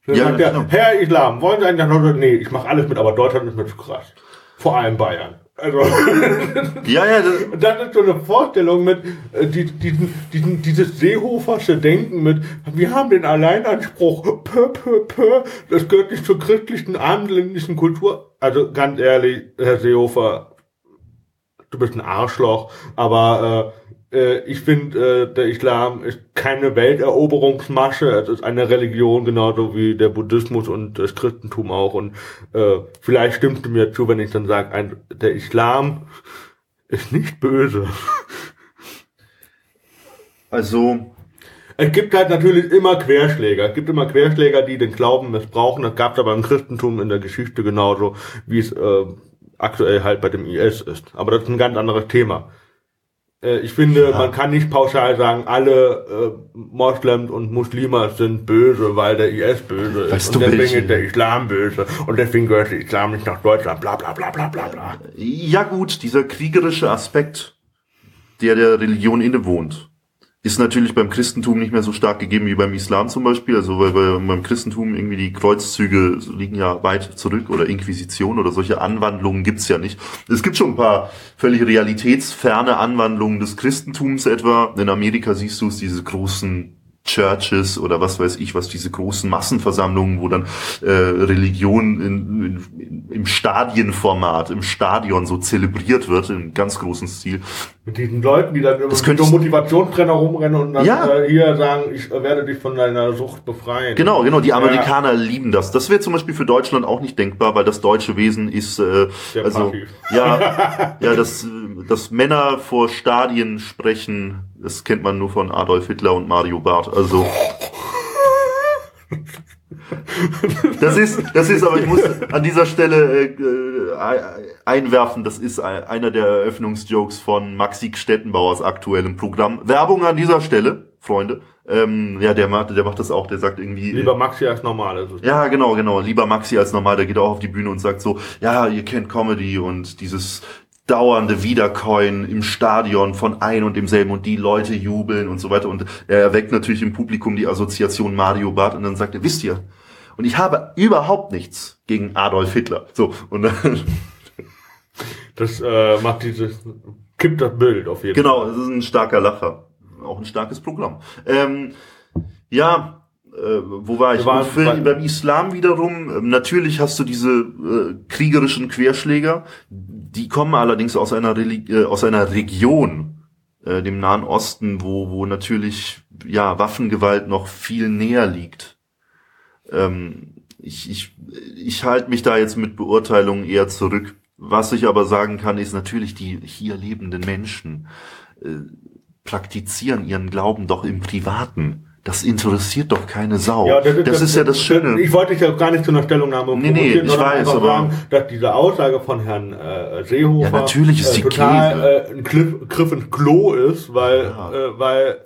Speaker 1: Dann
Speaker 2: Ja,
Speaker 1: sagt er,
Speaker 2: genau.
Speaker 1: Herr Islam, wollen Sie eigentlich nach Deutschland? Nee, ich mache alles mit, aber Deutschland ist mir zu krass. Vor allem Bayern. Also, <laughs>
Speaker 2: Ja, ja, das,
Speaker 1: Und <laughs> das ist so eine Vorstellung mit äh, die, diesen, diesen, dieses Seehofersche Denken mit, wir haben den Alleinanspruch, pö, pö, pö, das gehört nicht zur christlichen abendländischen Kultur. Also ganz ehrlich, Herr Seehofer, du bist ein Arschloch, aber äh, äh, ich finde, äh, der Islam ist keine Welteroberungsmasche, es ist eine Religion, genauso wie der Buddhismus und das Christentum auch. Und äh, vielleicht stimmst du mir zu, wenn ich dann sage, der Islam ist nicht böse.
Speaker 2: also,
Speaker 1: Es gibt halt natürlich immer Querschläger. Es gibt immer Querschläger, die den Glauben missbrauchen. Das gab es aber im Christentum in der Geschichte genauso, wie es äh, aktuell halt bei dem IS ist. Aber das ist ein ganz anderes Thema. Äh, ich finde,
Speaker 2: Ja.
Speaker 1: man kann nicht pauschal sagen, alle äh, Moslems und Muslime sind böse, weil der IS böse ist.
Speaker 2: Weißt
Speaker 1: und deswegen
Speaker 2: welche-
Speaker 1: ist der Islam böse. Und deswegen gehört der Islam nicht nach Deutschland. Bla bla bla bla bla bla.
Speaker 2: ja gut, dieser kriegerische Aspekt, der der Religion innewohnt, ist natürlich beim Christentum nicht mehr so stark gegeben wie beim Islam zum Beispiel. Also weil bei, beim Christentum irgendwie die Kreuzzüge liegen ja weit zurück oder Inquisition oder solche Anwandlungen gibt's ja nicht. Es gibt schon ein paar völlig realitätsferne Anwandlungen des Christentums etwa. In Amerika siehst du es, diese großen Churches oder was weiß ich, was diese großen Massenversammlungen, wo dann äh, Religion in, in, im Stadienformat, im Stadion so zelebriert wird, in ganz großen Stil.
Speaker 1: Mit diesen Leuten, die dann immer
Speaker 2: Das
Speaker 1: mit so Motivationstrainer rumrennen und dann
Speaker 2: Ja.
Speaker 1: äh, hier sagen, ich werde dich von deiner Sucht befreien.
Speaker 2: Genau, genau, die
Speaker 1: Ja.
Speaker 2: Amerikaner lieben das. Das wäre zum Beispiel für Deutschland auch nicht denkbar, weil das deutsche Wesen ist, äh,
Speaker 1: Sehr
Speaker 2: also
Speaker 1: passiv.
Speaker 2: ja, <laughs> ja, dass, dass Männer vor Stadien sprechen, das kennt man nur von Adolf Hitler und Mario Barth. Also <laughs> <laughs> das ist, das ist, aber ich muss an dieser Stelle äh, äh, einwerfen, das ist ein- einer der Eröffnungsjokes von Maxi Stettenbauers aktuellem Programm. Werbung an dieser Stelle, Freunde. Ähm, ja, der macht, der macht das auch, der sagt irgendwie.
Speaker 1: Lieber Maxi als normal. Also,
Speaker 2: Ja, genau, genau. Lieber Maxi als normal, der geht auch auf die Bühne und sagt so, ja, ihr kennt Comedy und dieses dauernde Wiedercoin im Stadion von ein und demselben und die Leute jubeln und so weiter. Und er erweckt natürlich im Publikum die Assoziation Mario Barth und dann sagt er, wisst ihr, und ich habe überhaupt nichts gegen Adolf Hitler. So, und dann, <laughs>
Speaker 1: Das äh, macht dieses, kippt das Bild auf jeden
Speaker 2: genau, das ist ein starker Lacher. Auch ein starkes Programm. Ähm, ja, äh, wo war ich? Und für,
Speaker 1: bei-
Speaker 2: beim Islam wiederum, ähm, natürlich hast du diese äh, kriegerischen Querschläger, die kommen allerdings aus einer, Reli äh, aus einer Region, äh, dem Nahen Osten, wo, wo natürlich ja Waffengewalt noch viel näher liegt. Ähm, ich ich, ich halte mich da jetzt mit Beurteilungen eher zurück. Was ich aber sagen kann, ist natürlich die hier lebenden Menschen äh, praktizieren ihren Glauben doch im Privaten. Das interessiert doch keine Sau.
Speaker 1: Ja,
Speaker 2: das, ist ja das Schöne.
Speaker 1: Ich wollte dich ja gar nicht zu einer Stellungnahme
Speaker 2: Nee, nee, ich weiß, aber-
Speaker 1: sagen, dass diese Aussage von Herrn äh, Seehofer
Speaker 2: Ja, natürlich ist die
Speaker 1: total
Speaker 2: Käse.
Speaker 1: äh, ein Griff, Griff ins Klo ist, weil,
Speaker 2: Ja.
Speaker 1: äh, weil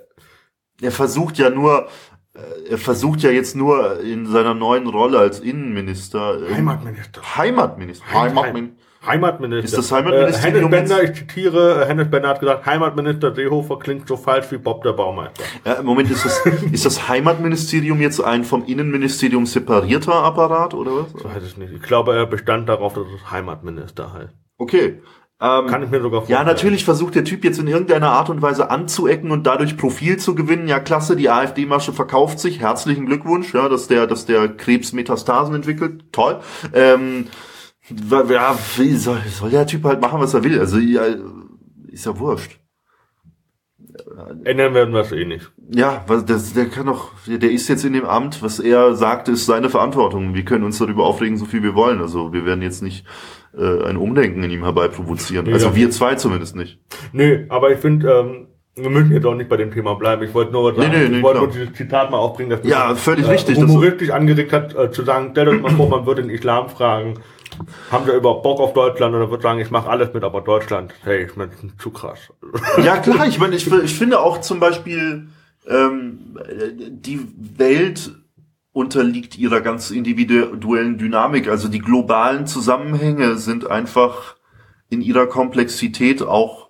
Speaker 2: er versucht ja nur, äh, er versucht ja jetzt nur in seiner neuen Rolle als Innenminister, äh,
Speaker 1: Heimatminister.
Speaker 2: Heimatminister, Heimatminister,
Speaker 1: Heimatminister.
Speaker 2: Ist das Heimatministerium
Speaker 1: Äh, Bender, ich zitiere, äh, Hennes Bender hat gesagt, Heimatminister Seehofer klingt so falsch wie Bob der Baumeister.
Speaker 2: Ja, im Moment ist das, <laughs> ist das Heimatministerium jetzt ein vom Innenministerium separierter Apparat oder was?
Speaker 1: Ich weiß es nicht. Ich glaube, er bestand darauf, dass es Heimatminister heißt.
Speaker 2: Okay. Ähm,
Speaker 1: Kann ich mir sogar
Speaker 2: ja,
Speaker 1: vorstellen.
Speaker 2: natürlich versucht der Typ jetzt in irgendeiner Art und Weise anzuecken und dadurch Profil zu gewinnen. Ja, klasse, die AfD-Masche verkauft sich. Herzlichen Glückwunsch, ja, dass der, dass der Krebs Metastasen entwickelt. Toll. Ähm, ja, wie soll, soll der Typ halt machen, was er will. Also, ja, ist ja wurscht.
Speaker 1: Ändern werden wir es eh nicht.
Speaker 2: Ja, was, das, der kann doch, der, ist jetzt in dem Amt, was er sagt, ist seine Verantwortung. Wir können uns darüber aufregen, so viel wir wollen. Also wir werden jetzt nicht äh, ein Umdenken in ihm herbeiprovozieren.
Speaker 1: Nee,
Speaker 2: also
Speaker 1: ja.
Speaker 2: wir zwei zumindest nicht.
Speaker 1: Nö, aber ich finde, ähm, wir müssen jetzt auch nicht bei dem Thema bleiben. Ich wollte nur was sagen.
Speaker 2: Nee, nee, nee,
Speaker 1: ich wollte nur dieses Zitat mal aufbringen, das mich,
Speaker 2: Ja, völlig
Speaker 1: äh,
Speaker 2: richtig, das-
Speaker 1: humoristisch angeregt hat, äh, zu sagen, stellt euch mal vor, man würde den Islam fragen, haben sie überhaupt Bock auf Deutschland oder wird sagen, ich mache alles mit, aber Deutschland, hey, ich meine, zu krass.
Speaker 2: Ja klar, ich meine, ich, ich finde auch zum Beispiel, ähm, die Welt unterliegt ihrer ganz individuellen Dynamik. Also die globalen Zusammenhänge sind einfach in ihrer Komplexität auch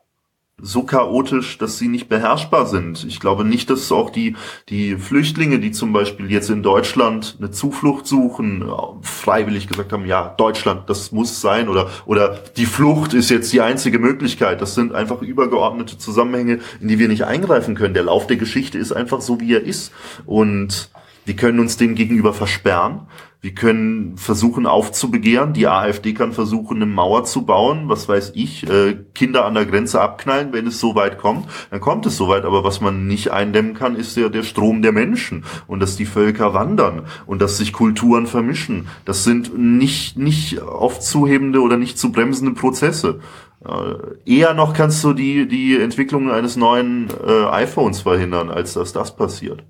Speaker 2: so chaotisch, dass sie nicht beherrschbar sind. Ich glaube nicht, dass auch die, die Flüchtlinge, die zum Beispiel jetzt in Deutschland eine Zuflucht suchen, freiwillig gesagt haben, ja, Deutschland, das muss sein oder, oder die Flucht ist jetzt die einzige Möglichkeit. Das sind einfach übergeordnete Zusammenhänge, in die wir nicht eingreifen können. Der Lauf der Geschichte ist einfach so, wie er ist. Und wir können uns dem gegenüber versperren. Wir können versuchen aufzubegehren. Die AfD kann versuchen, eine Mauer zu bauen. Was weiß ich, äh, Kinder an der Grenze abknallen, wenn es so weit kommt. Dann kommt es so weit. Aber was man nicht eindämmen kann, ist der, der Strom der Menschen. Und dass die Völker wandern. Und dass sich Kulturen vermischen. Das sind nicht, nicht aufzuhebende oder nicht zu bremsende Prozesse. Äh, eher noch kannst du die, die Entwicklung eines neuen äh, iPhones verhindern, als dass das passiert.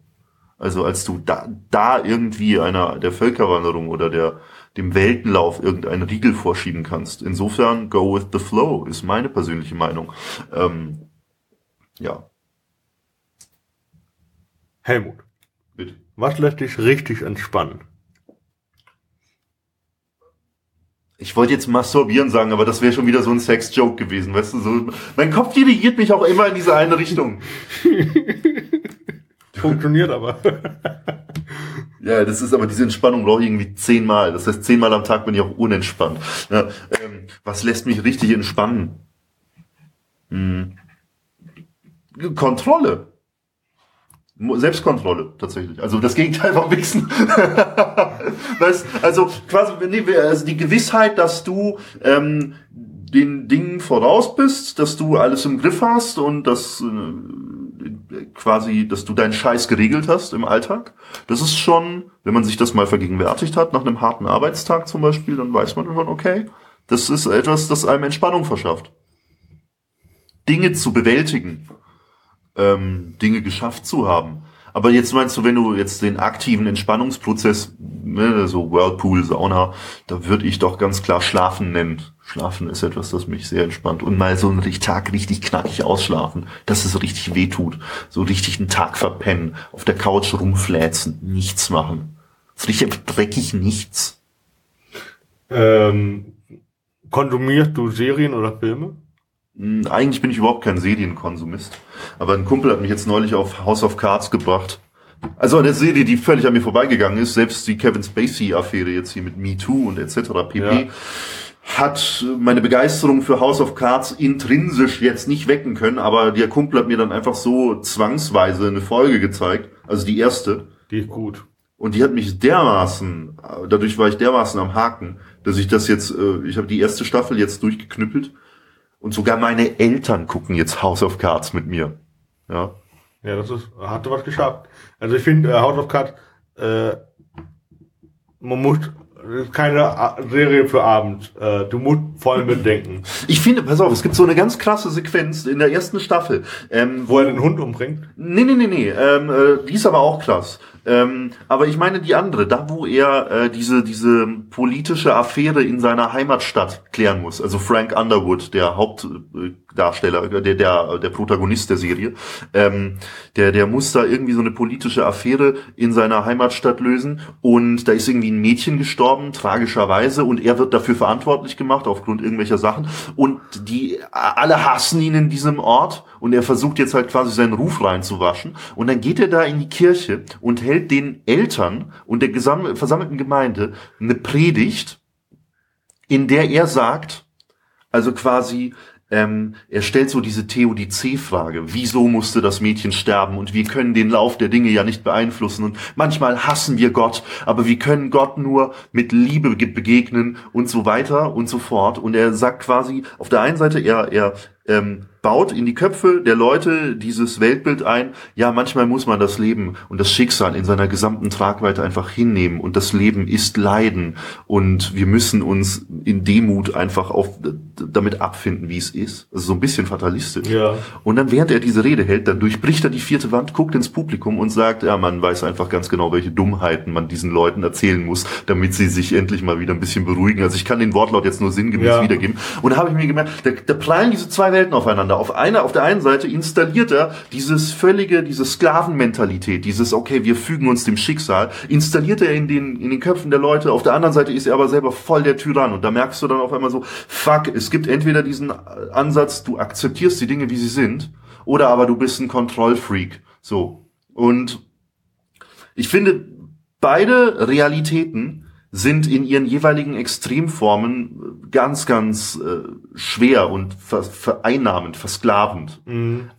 Speaker 2: Also als du da, da irgendwie einer der Völkerwanderung oder der dem Weltenlauf irgendeinen Riegel vorschieben kannst. Insofern go with the flow ist meine persönliche Meinung. Ähm, ja,
Speaker 1: Helmut,
Speaker 2: bitte.
Speaker 1: was lässt dich richtig entspannen?
Speaker 2: Ich wollte jetzt masturbieren sagen, aber das wäre schon wieder so ein Sex-Joke gewesen, weißt du? So, mein Kopf dirigiert mich auch immer in diese eine Richtung. <laughs> <laughs>
Speaker 1: Funktioniert aber.
Speaker 2: Ja, das ist aber diese Entspannung brauche ich irgendwie zehnmal. Das heißt, zehnmal am Tag bin ich auch unentspannt. Ja, ähm, was lässt mich richtig entspannen? Hm. Kontrolle. Selbstkontrolle, tatsächlich. Also das Gegenteil vom Wichsen. <laughs> weißt, also quasi, nee, also die Gewissheit, dass du ähm, den Dingen voraus bist, dass du alles im Griff hast und dass äh, quasi, dass du deinen Scheiß geregelt hast im Alltag. Das ist schon, wenn man sich das mal vergegenwärtigt hat, nach einem harten Arbeitstag zum Beispiel, dann weiß man schon, okay, das ist etwas, das einem Entspannung verschafft. Dinge zu bewältigen, ähm, Dinge geschafft zu haben. Aber jetzt meinst du, wenn du jetzt den aktiven Entspannungsprozess, ne, so Whirlpool, Sauna, da würde ich doch ganz klar Schlafen nennen. Schlafen ist etwas, das mich sehr entspannt. Und mal so einen Tag richtig knackig ausschlafen, dass es richtig weh tut. So richtig einen Tag verpennen, auf der Couch rumfläzen, nichts machen. Richtig dreckig nichts.
Speaker 1: ähm, konsumierst du Serien oder Filme?
Speaker 2: Hm, Eigentlich bin ich überhaupt kein Serienkonsumist. Aber ein Kumpel hat mich jetzt neulich auf House of Cards gebracht. Also eine Serie, die völlig an mir vorbeigegangen ist, selbst die Kevin Spacey-Affäre jetzt hier mit Me Too und etc. pp.
Speaker 1: Ja.
Speaker 2: hat meine Begeisterung für House of Cards intrinsisch jetzt nicht wecken können, aber der Kumpel hat mir dann einfach so zwangsweise eine Folge gezeigt, also die erste.
Speaker 1: Die ist gut.
Speaker 2: Und die hat mich dermaßen, dadurch war ich dermaßen am Haken, dass ich das jetzt, äh, ich habe die erste Staffel jetzt durchgeknüppelt und sogar meine Eltern gucken jetzt House of Cards mit mir. Ja.
Speaker 1: Ja, das ist, hatte was geschafft. Also ich finde, äh, House of Cards, äh, man muss keine A- Serie für Abend. Äh, du musst voll mitdenken. <laughs>
Speaker 2: Ich finde, pass auf, es gibt so eine ganz krasse Sequenz in der ersten Staffel, ähm,
Speaker 1: Wo er den Hund umbringt.
Speaker 2: Nee, nee, nee, nee. Ähm, äh, die ist aber auch krass. Ähm, aber ich meine die andere, da wo er äh, diese diese politische Affäre in seiner Heimatstadt klären muss. Also Frank Underwood, der Hauptdarsteller, der der der Protagonist der Serie, ähm, der der muss da irgendwie so eine politische Affäre in seiner Heimatstadt lösen. Und da ist irgendwie ein Mädchen gestorben tragischerweise. Und er wird dafür verantwortlich gemacht aufgrund irgendwelcher Sachen. Und die alle hassen ihn in diesem Ort. Und er versucht jetzt halt quasi seinen Ruf reinzuwaschen. Und dann geht er da in die Kirche und hält den Eltern und der versammelten Gemeinde eine Predigt, in der er sagt, also quasi, ähm, er stellt so diese Theodizee-Frage. Wieso musste das Mädchen sterben? Und wir können den Lauf der Dinge ja nicht beeinflussen. Und manchmal hassen wir Gott, aber wir können Gott nur mit Liebe ge- begegnen und so weiter und so fort. Und er sagt quasi, auf der einen Seite, er, er ähm, baut in die Köpfe der Leute dieses Weltbild ein, ja, manchmal muss man das Leben und das Schicksal in seiner gesamten Tragweite einfach hinnehmen und das Leben ist Leiden und wir müssen uns in Demut einfach auf, damit abfinden, wie es ist. Also so ein bisschen fatalistisch.
Speaker 1: Ja.
Speaker 2: Und dann, während er diese Rede hält, dann durchbricht er die vierte Wand, guckt ins Publikum und sagt, ja, man weiß einfach ganz genau, welche Dummheiten man diesen Leuten erzählen muss, damit sie sich endlich mal wieder ein bisschen beruhigen. Also ich kann den Wortlaut jetzt nur sinngemäß
Speaker 1: Ja.
Speaker 2: wiedergeben. Und da habe ich mir gemerkt, da, da prallen diese zwei Welten aufeinander. Auf einer, auf der einen Seite installiert er dieses völlige, diese Sklavenmentalität, dieses, okay, wir fügen uns dem Schicksal, installiert er in den, in den Köpfen der Leute. Auf der anderen Seite ist er aber selber voll der Tyrann. Und da merkst du dann auf einmal so, fuck, es gibt entweder diesen Ansatz, du akzeptierst die Dinge, wie sie sind, oder aber du bist ein Kontrollfreak. So. Und ich finde, beide Realitäten sind in ihren jeweiligen Extremformen ganz, ganz äh, schwer und ver vereinnahmend, versklavend.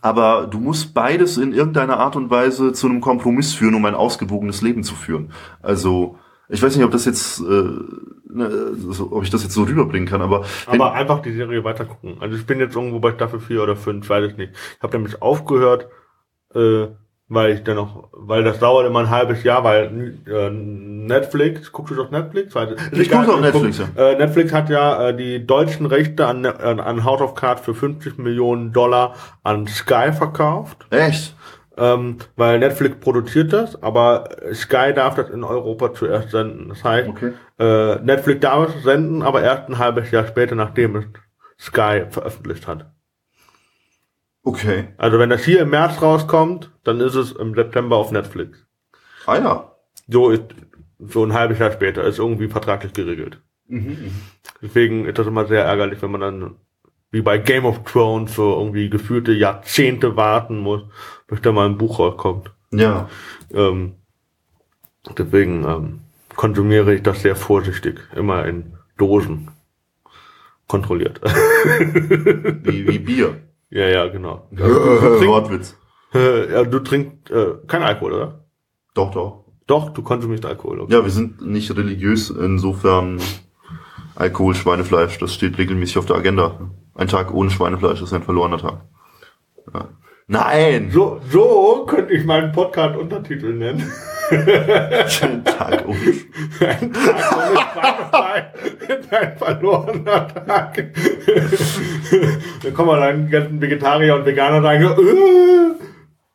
Speaker 2: Aber du musst beides in irgendeiner Art und Weise zu einem Kompromiss führen, um ein ausgewogenes Leben zu führen. Also, ich weiß nicht, ob das jetzt, äh, ne, so, ob ich das jetzt so rüberbringen kann, aber,
Speaker 1: Aber einfach die Serie weiter gucken. Also ich bin jetzt irgendwo bei Staffel 4 oder 5, weiß ich nicht. Ich habe nämlich aufgehört, äh, weil ich dann noch, weil das dauert immer ein halbes Jahr, weil äh, Netflix, guckst du doch Netflix? Ist
Speaker 2: Ich gucke auf
Speaker 1: guck-
Speaker 2: Netflix,
Speaker 1: Äh, Netflix hat ja äh, die deutschen Rechte an, an, an House of Cards für 50 Millionen Dollar an Sky verkauft.
Speaker 2: echt?
Speaker 1: Ähm, weil Netflix produziert das, aber Sky darf das in Europa zuerst senden. Das heißt,
Speaker 2: Okay.
Speaker 1: äh, Netflix darf es senden, aber erst ein halbes Jahr später, nachdem es Sky veröffentlicht hat.
Speaker 2: Okay.
Speaker 1: Also wenn das hier im März rauskommt, dann ist es im September auf Netflix.
Speaker 2: Ah ja.
Speaker 1: So ist so ein halbes Jahr später, ist irgendwie vertraglich geregelt. Deswegen ist das immer sehr ärgerlich, wenn man dann wie bei Game of Thrones so irgendwie gefühlte Jahrzehnte warten muss, bis da mal ein Buch rauskommt.
Speaker 2: Ja.
Speaker 1: Ähm, deswegen ähm, konsumiere ich das sehr vorsichtig, immer in Dosen kontrolliert.
Speaker 2: Wie, wie Bier.
Speaker 1: Ja, ja, genau. <laughs>
Speaker 2: Wortwitz. <laughs>
Speaker 1: Ja, du trinkst äh, kein Alkohol, oder?
Speaker 2: Doch, doch.
Speaker 1: Doch, du konsumierst Alkohol. Okay.
Speaker 2: Ja, wir sind nicht religiös, insofern Alkohol, Schweinefleisch, das steht regelmäßig auf der Agenda. Ein Tag ohne Schweinefleisch ist ein verlorener Tag. Ja. Nein!
Speaker 1: So, so könnte ich meinen Podcast-Untertitel nennen. <laughs>
Speaker 2: Ein Tag ohne
Speaker 1: Ein Tag ist ein verlorener Tag. da kommen wir dann ganzen Vegetarier und Veganer sagen,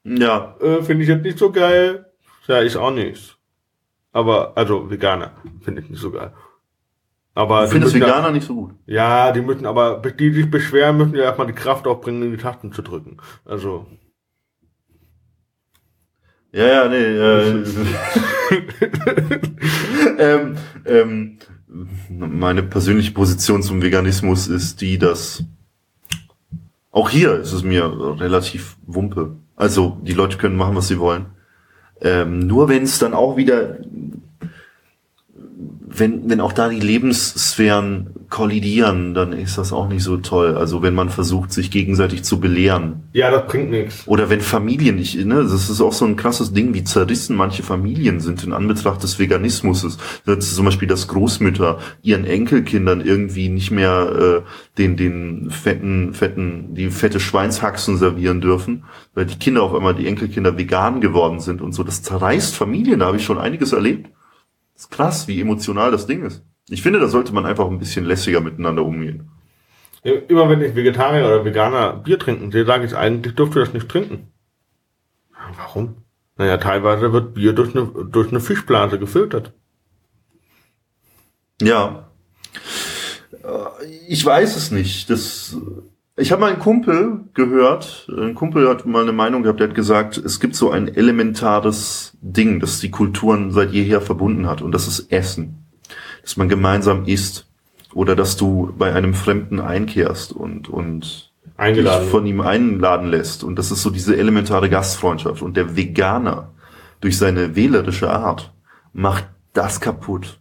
Speaker 1: äh,
Speaker 2: Ja,
Speaker 1: äh, finde ich jetzt nicht so geil. Ja, ich auch nicht. Aber, also Veganer finde ich nicht so geil. Aber
Speaker 2: du
Speaker 1: die
Speaker 2: findest
Speaker 1: müssen
Speaker 2: Veganer nicht so gut.
Speaker 1: Ja, die müssen aber, die sich beschweren, müssen ja erstmal die Kraft aufbringen, die Tasten zu drücken. Also,
Speaker 2: Ja, ja, nee. Äh, <laughs> ähm, ähm, meine persönliche Position zum Veganismus ist die, dass auch hier ist es mir relativ wumpe. Also die Leute können machen, was sie wollen. Ähm, nur wenn es dann auch wieder, wenn, wenn auch da die Lebenssphären kollidieren, dann ist das auch nicht so toll. Also wenn man versucht, sich gegenseitig zu belehren.
Speaker 1: ja, das bringt nichts.
Speaker 2: Oder wenn Familien nicht, ne, das ist auch so ein krasses Ding, wie zerrissen manche Familien sind in Anbetracht des Veganismus. Das ist zum Beispiel, dass Großmütter ihren Enkelkindern irgendwie nicht mehr äh, den, den fetten, fetten, die fette Schweinshaxen servieren dürfen, weil die Kinder auf einmal, die Enkelkinder vegan geworden sind und so. Das zerreißt Familien, da habe ich schon einiges erlebt. Das ist krass, wie emotional das Ding ist. Ich finde, da sollte man einfach ein bisschen lässiger miteinander umgehen.
Speaker 1: Immer wenn ich Vegetarier oder Veganer Bier trinken sehe, sage ich eigentlich, dürfte das nicht trinken. Warum? Naja, teilweise wird Bier durch eine, durch eine Fischblase gefiltert.
Speaker 2: Ja. Äh, ich weiß es nicht. Das, ich habe mal einen Kumpel gehört, ein Kumpel hat mal eine Meinung gehabt, der hat gesagt, es gibt so ein elementares Ding, das die Kulturen seit jeher verbunden hat, und das ist Essen. Dass man gemeinsam isst. Oder dass du bei einem Fremden einkehrst und, und
Speaker 1: Eingeladen.
Speaker 2: dich von ihm einladen lässt. Und das ist so diese elementare Gastfreundschaft. Und der Veganer durch seine wählerische Art macht das kaputt.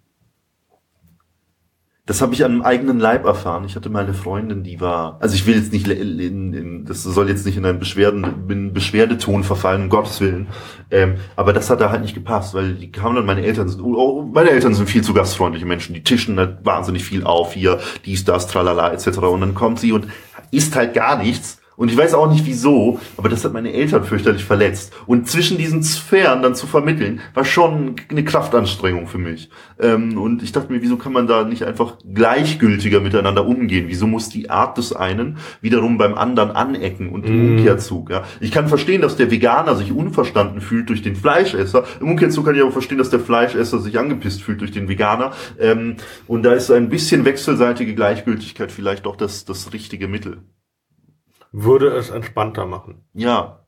Speaker 2: Das habe ich an eigenen Leib erfahren. Ich hatte mal eine Freundin, die war, also ich will jetzt nicht, in, in, das soll jetzt nicht in einen Beschwerden, in Beschwerdeton verfallen, um Gottes Willen. Ähm, aber das hat da halt nicht gepasst, weil die kamen dann, meine Eltern sind, oh, meine Eltern sind viel zu gastfreundliche Menschen, die tischen halt wahnsinnig viel auf, hier, dies, das, tralala, etc. Und dann kommt sie und isst halt gar nichts und ich weiß auch nicht wieso, aber das hat meine Eltern fürchterlich verletzt. Und zwischen diesen Sphären dann zu vermitteln, war schon eine Kraftanstrengung für mich. Ähm, und ich dachte mir, wieso kann man da nicht einfach gleichgültiger miteinander umgehen? Wieso muss die Art des einen wiederum beim anderen anecken und im mm. Umkehrzug? Ja? Ich kann verstehen, dass der Veganer sich unverstanden fühlt durch den Fleischesser. Im Umkehrzug kann ich aber verstehen, dass der Fleischesser sich angepisst fühlt durch den Veganer. Ähm, und da ist ein bisschen wechselseitige Gleichgültigkeit vielleicht doch das, das richtige Mittel
Speaker 1: würde es entspannter machen.
Speaker 2: Ja.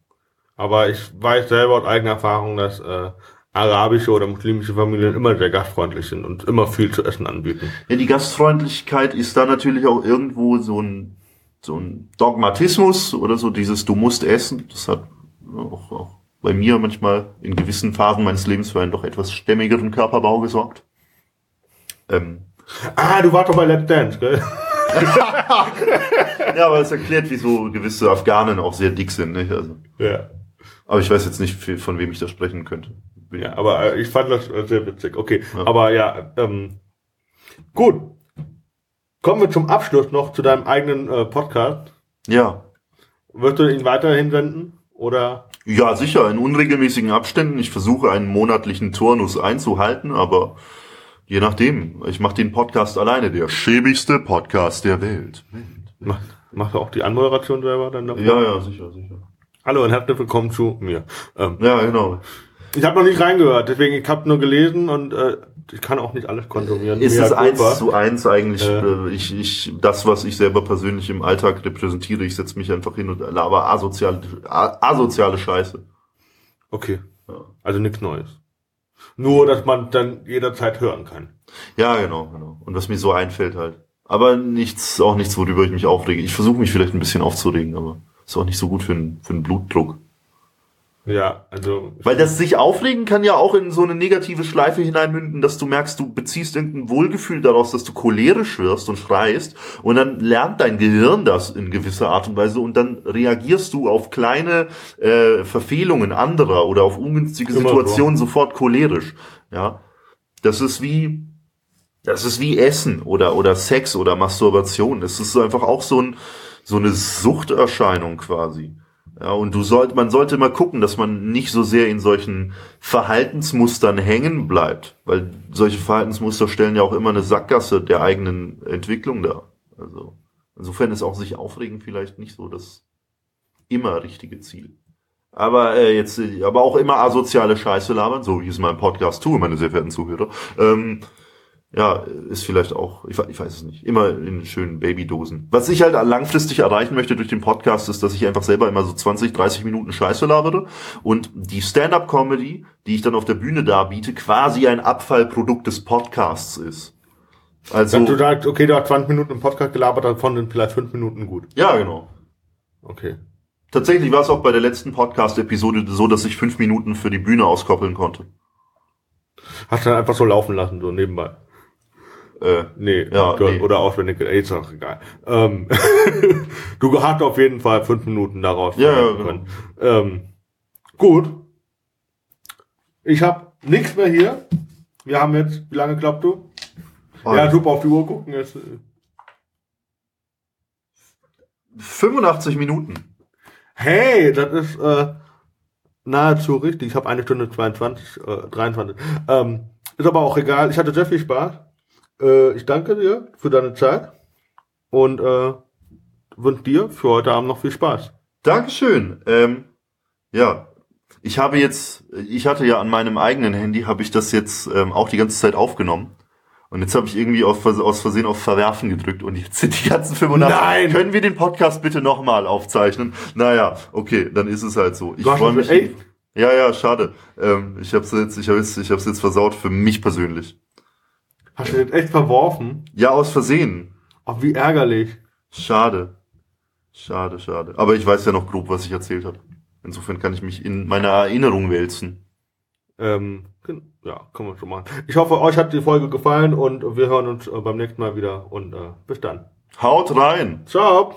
Speaker 1: Aber ich weiß selber aus eigener Erfahrung, dass äh, arabische oder muslimische Familien immer sehr gastfreundlich sind und immer viel zu essen anbieten.
Speaker 2: Ja, die Gastfreundlichkeit ist da natürlich auch irgendwo so ein, so ein Dogmatismus oder so dieses Du musst essen. Das hat auch, auch bei mir manchmal in gewissen Phasen meines Lebens für einen doch etwas stämmigeren Körperbau gesorgt.
Speaker 1: Ähm. Ah, du warst doch bei Let's Dance, gell?
Speaker 2: Ja, aber es erklärt, wieso gewisse Afghanen auch sehr dick sind. Nicht? Also.
Speaker 1: Ja.
Speaker 2: Aber ich weiß jetzt nicht, von wem ich da sprechen könnte.
Speaker 1: Ja, aber äh, ich fand das sehr witzig. Okay, ja. aber ja, ähm, gut. Kommen wir zum Abschluss noch zu deinem eigenen äh, Podcast.
Speaker 2: Ja.
Speaker 1: Wirst du ihn weiterhin senden? Oder?
Speaker 2: Ja, sicher, in unregelmäßigen Abständen. Ich versuche einen monatlichen Turnus einzuhalten, aber Je nachdem. Ich mache den Podcast alleine, der schäbigste Podcast der Welt.
Speaker 1: Macht, macht auch die Anmoderation selber dann
Speaker 2: davor? Ja, ja, sicher, sicher.
Speaker 1: Hallo und herzlich willkommen zu mir.
Speaker 2: Ähm, ja, genau.
Speaker 1: Ich habe noch nicht reingehört, deswegen ich habe nur gelesen und äh, ich kann auch nicht alles konsumieren.
Speaker 2: Ist es eins zu eins eigentlich? Äh, ich, ich, das, was ich selber persönlich im Alltag repräsentiere, ich setze mich einfach hin und laber asoziale, asoziale Scheiße.
Speaker 1: Okay. Ja. Also nichts Neues. Nur, dass man dann jederzeit hören kann.
Speaker 2: Ja, genau, genau. Und was mir so einfällt halt. Aber nichts, auch nichts, worüber ich mich aufrege. Ich versuche mich vielleicht ein bisschen aufzuregen, aber ist auch nicht so gut für den, für den Blutdruck.
Speaker 1: Ja, also.
Speaker 2: Weil das sich aufregen kann ja auch in so eine negative Schleife hineinmünden, dass du merkst, du beziehst irgendein Wohlgefühl daraus, dass du cholerisch wirst und schreist und dann lernt dein Gehirn das in gewisser Art und Weise und dann reagierst du auf kleine äh, Verfehlungen anderer oder auf ungünstige Immer Situationen so. sofort cholerisch. Ja, das ist wie das ist wie Essen oder oder Sex oder Masturbation. Das ist einfach auch so ein so eine Suchterscheinung quasi. Ja, und du sollt, man sollte mal gucken, dass man nicht so sehr in solchen Verhaltensmustern hängen bleibt, weil solche Verhaltensmuster stellen ja auch immer eine Sackgasse der eigenen Entwicklung dar. Also insofern ist auch sich aufregen vielleicht nicht so das immer richtige Ziel. Aber äh, jetzt, aber auch immer asoziale Scheiße labern, so wie es in meinem Podcast tue, meine sehr verehrten Zuhörer. Ähm, ja, ist vielleicht auch, ich, ich, weiß es nicht, immer in schönen Babydosen. Was ich halt langfristig erreichen möchte durch den Podcast, ist, dass ich einfach selber immer so 20, 30 Minuten Scheiße labere und die Stand-up-Comedy, die ich dann auf der Bühne darbiete, quasi ein Abfallprodukt des Podcasts ist.
Speaker 1: Also, Wenn du sagst, okay, du hast 20 Minuten im Podcast gelabert, davon sind vielleicht 5 Minuten gut.
Speaker 2: Ja, genau.
Speaker 1: Okay.
Speaker 2: Tatsächlich war es auch bei der letzten Podcast-Episode so, dass ich 5 Minuten für die Bühne auskoppeln konnte.
Speaker 1: Hast du dann einfach so laufen lassen, so nebenbei. Äh, nee, ja, nee. oder auswendig, ey, ist auch egal. Ähm, <laughs> du hast auf jeden Fall fünf Minuten daraus
Speaker 2: ja, ja, genau.
Speaker 1: Ähm, gut. Ich habe nichts mehr hier. Wir haben jetzt, wie lange glaubt du? Oh, ja, super auf die Uhr gucken. Jetzt.
Speaker 2: 85 Minuten.
Speaker 1: Hey, das ist äh, nahezu richtig. Ich habe eine Stunde 22, äh, 23. Ähm, Ist aber auch egal. Ich hatte sehr viel Spaß. Äh, ich danke dir für deine Zeit und äh, wünsche dir für heute Abend noch viel Spaß.
Speaker 2: Dankeschön. Ähm, ja, ich habe jetzt, ich hatte ja an meinem eigenen Handy, habe ich das jetzt ähm, auch die ganze Zeit aufgenommen. Und jetzt habe ich irgendwie auf, aus Versehen auf Verwerfen gedrückt und jetzt sind die ganzen 85.
Speaker 1: Nein!
Speaker 2: Können wir den Podcast bitte nochmal aufzeichnen? Naja, okay, dann ist es halt so. Ich freue mich.
Speaker 1: ey.
Speaker 2: Ja, ja, schade. Ähm, ich habe jetzt, ich habe jetzt, ich habe jetzt versaut für mich persönlich.
Speaker 1: Hast du jetzt echt verworfen?
Speaker 2: Ja, aus Versehen.
Speaker 1: Ach, wie ärgerlich.
Speaker 2: Schade. Schade, schade. Aber ich weiß ja noch grob, was ich erzählt habe. Insofern kann ich mich in meine Erinnerung wälzen.
Speaker 1: Ähm, ja, kann man schon machen. Ich hoffe, euch hat die Folge gefallen und wir hören uns äh, beim nächsten Mal wieder und äh, bis dann.
Speaker 2: Haut rein!
Speaker 1: Ciao!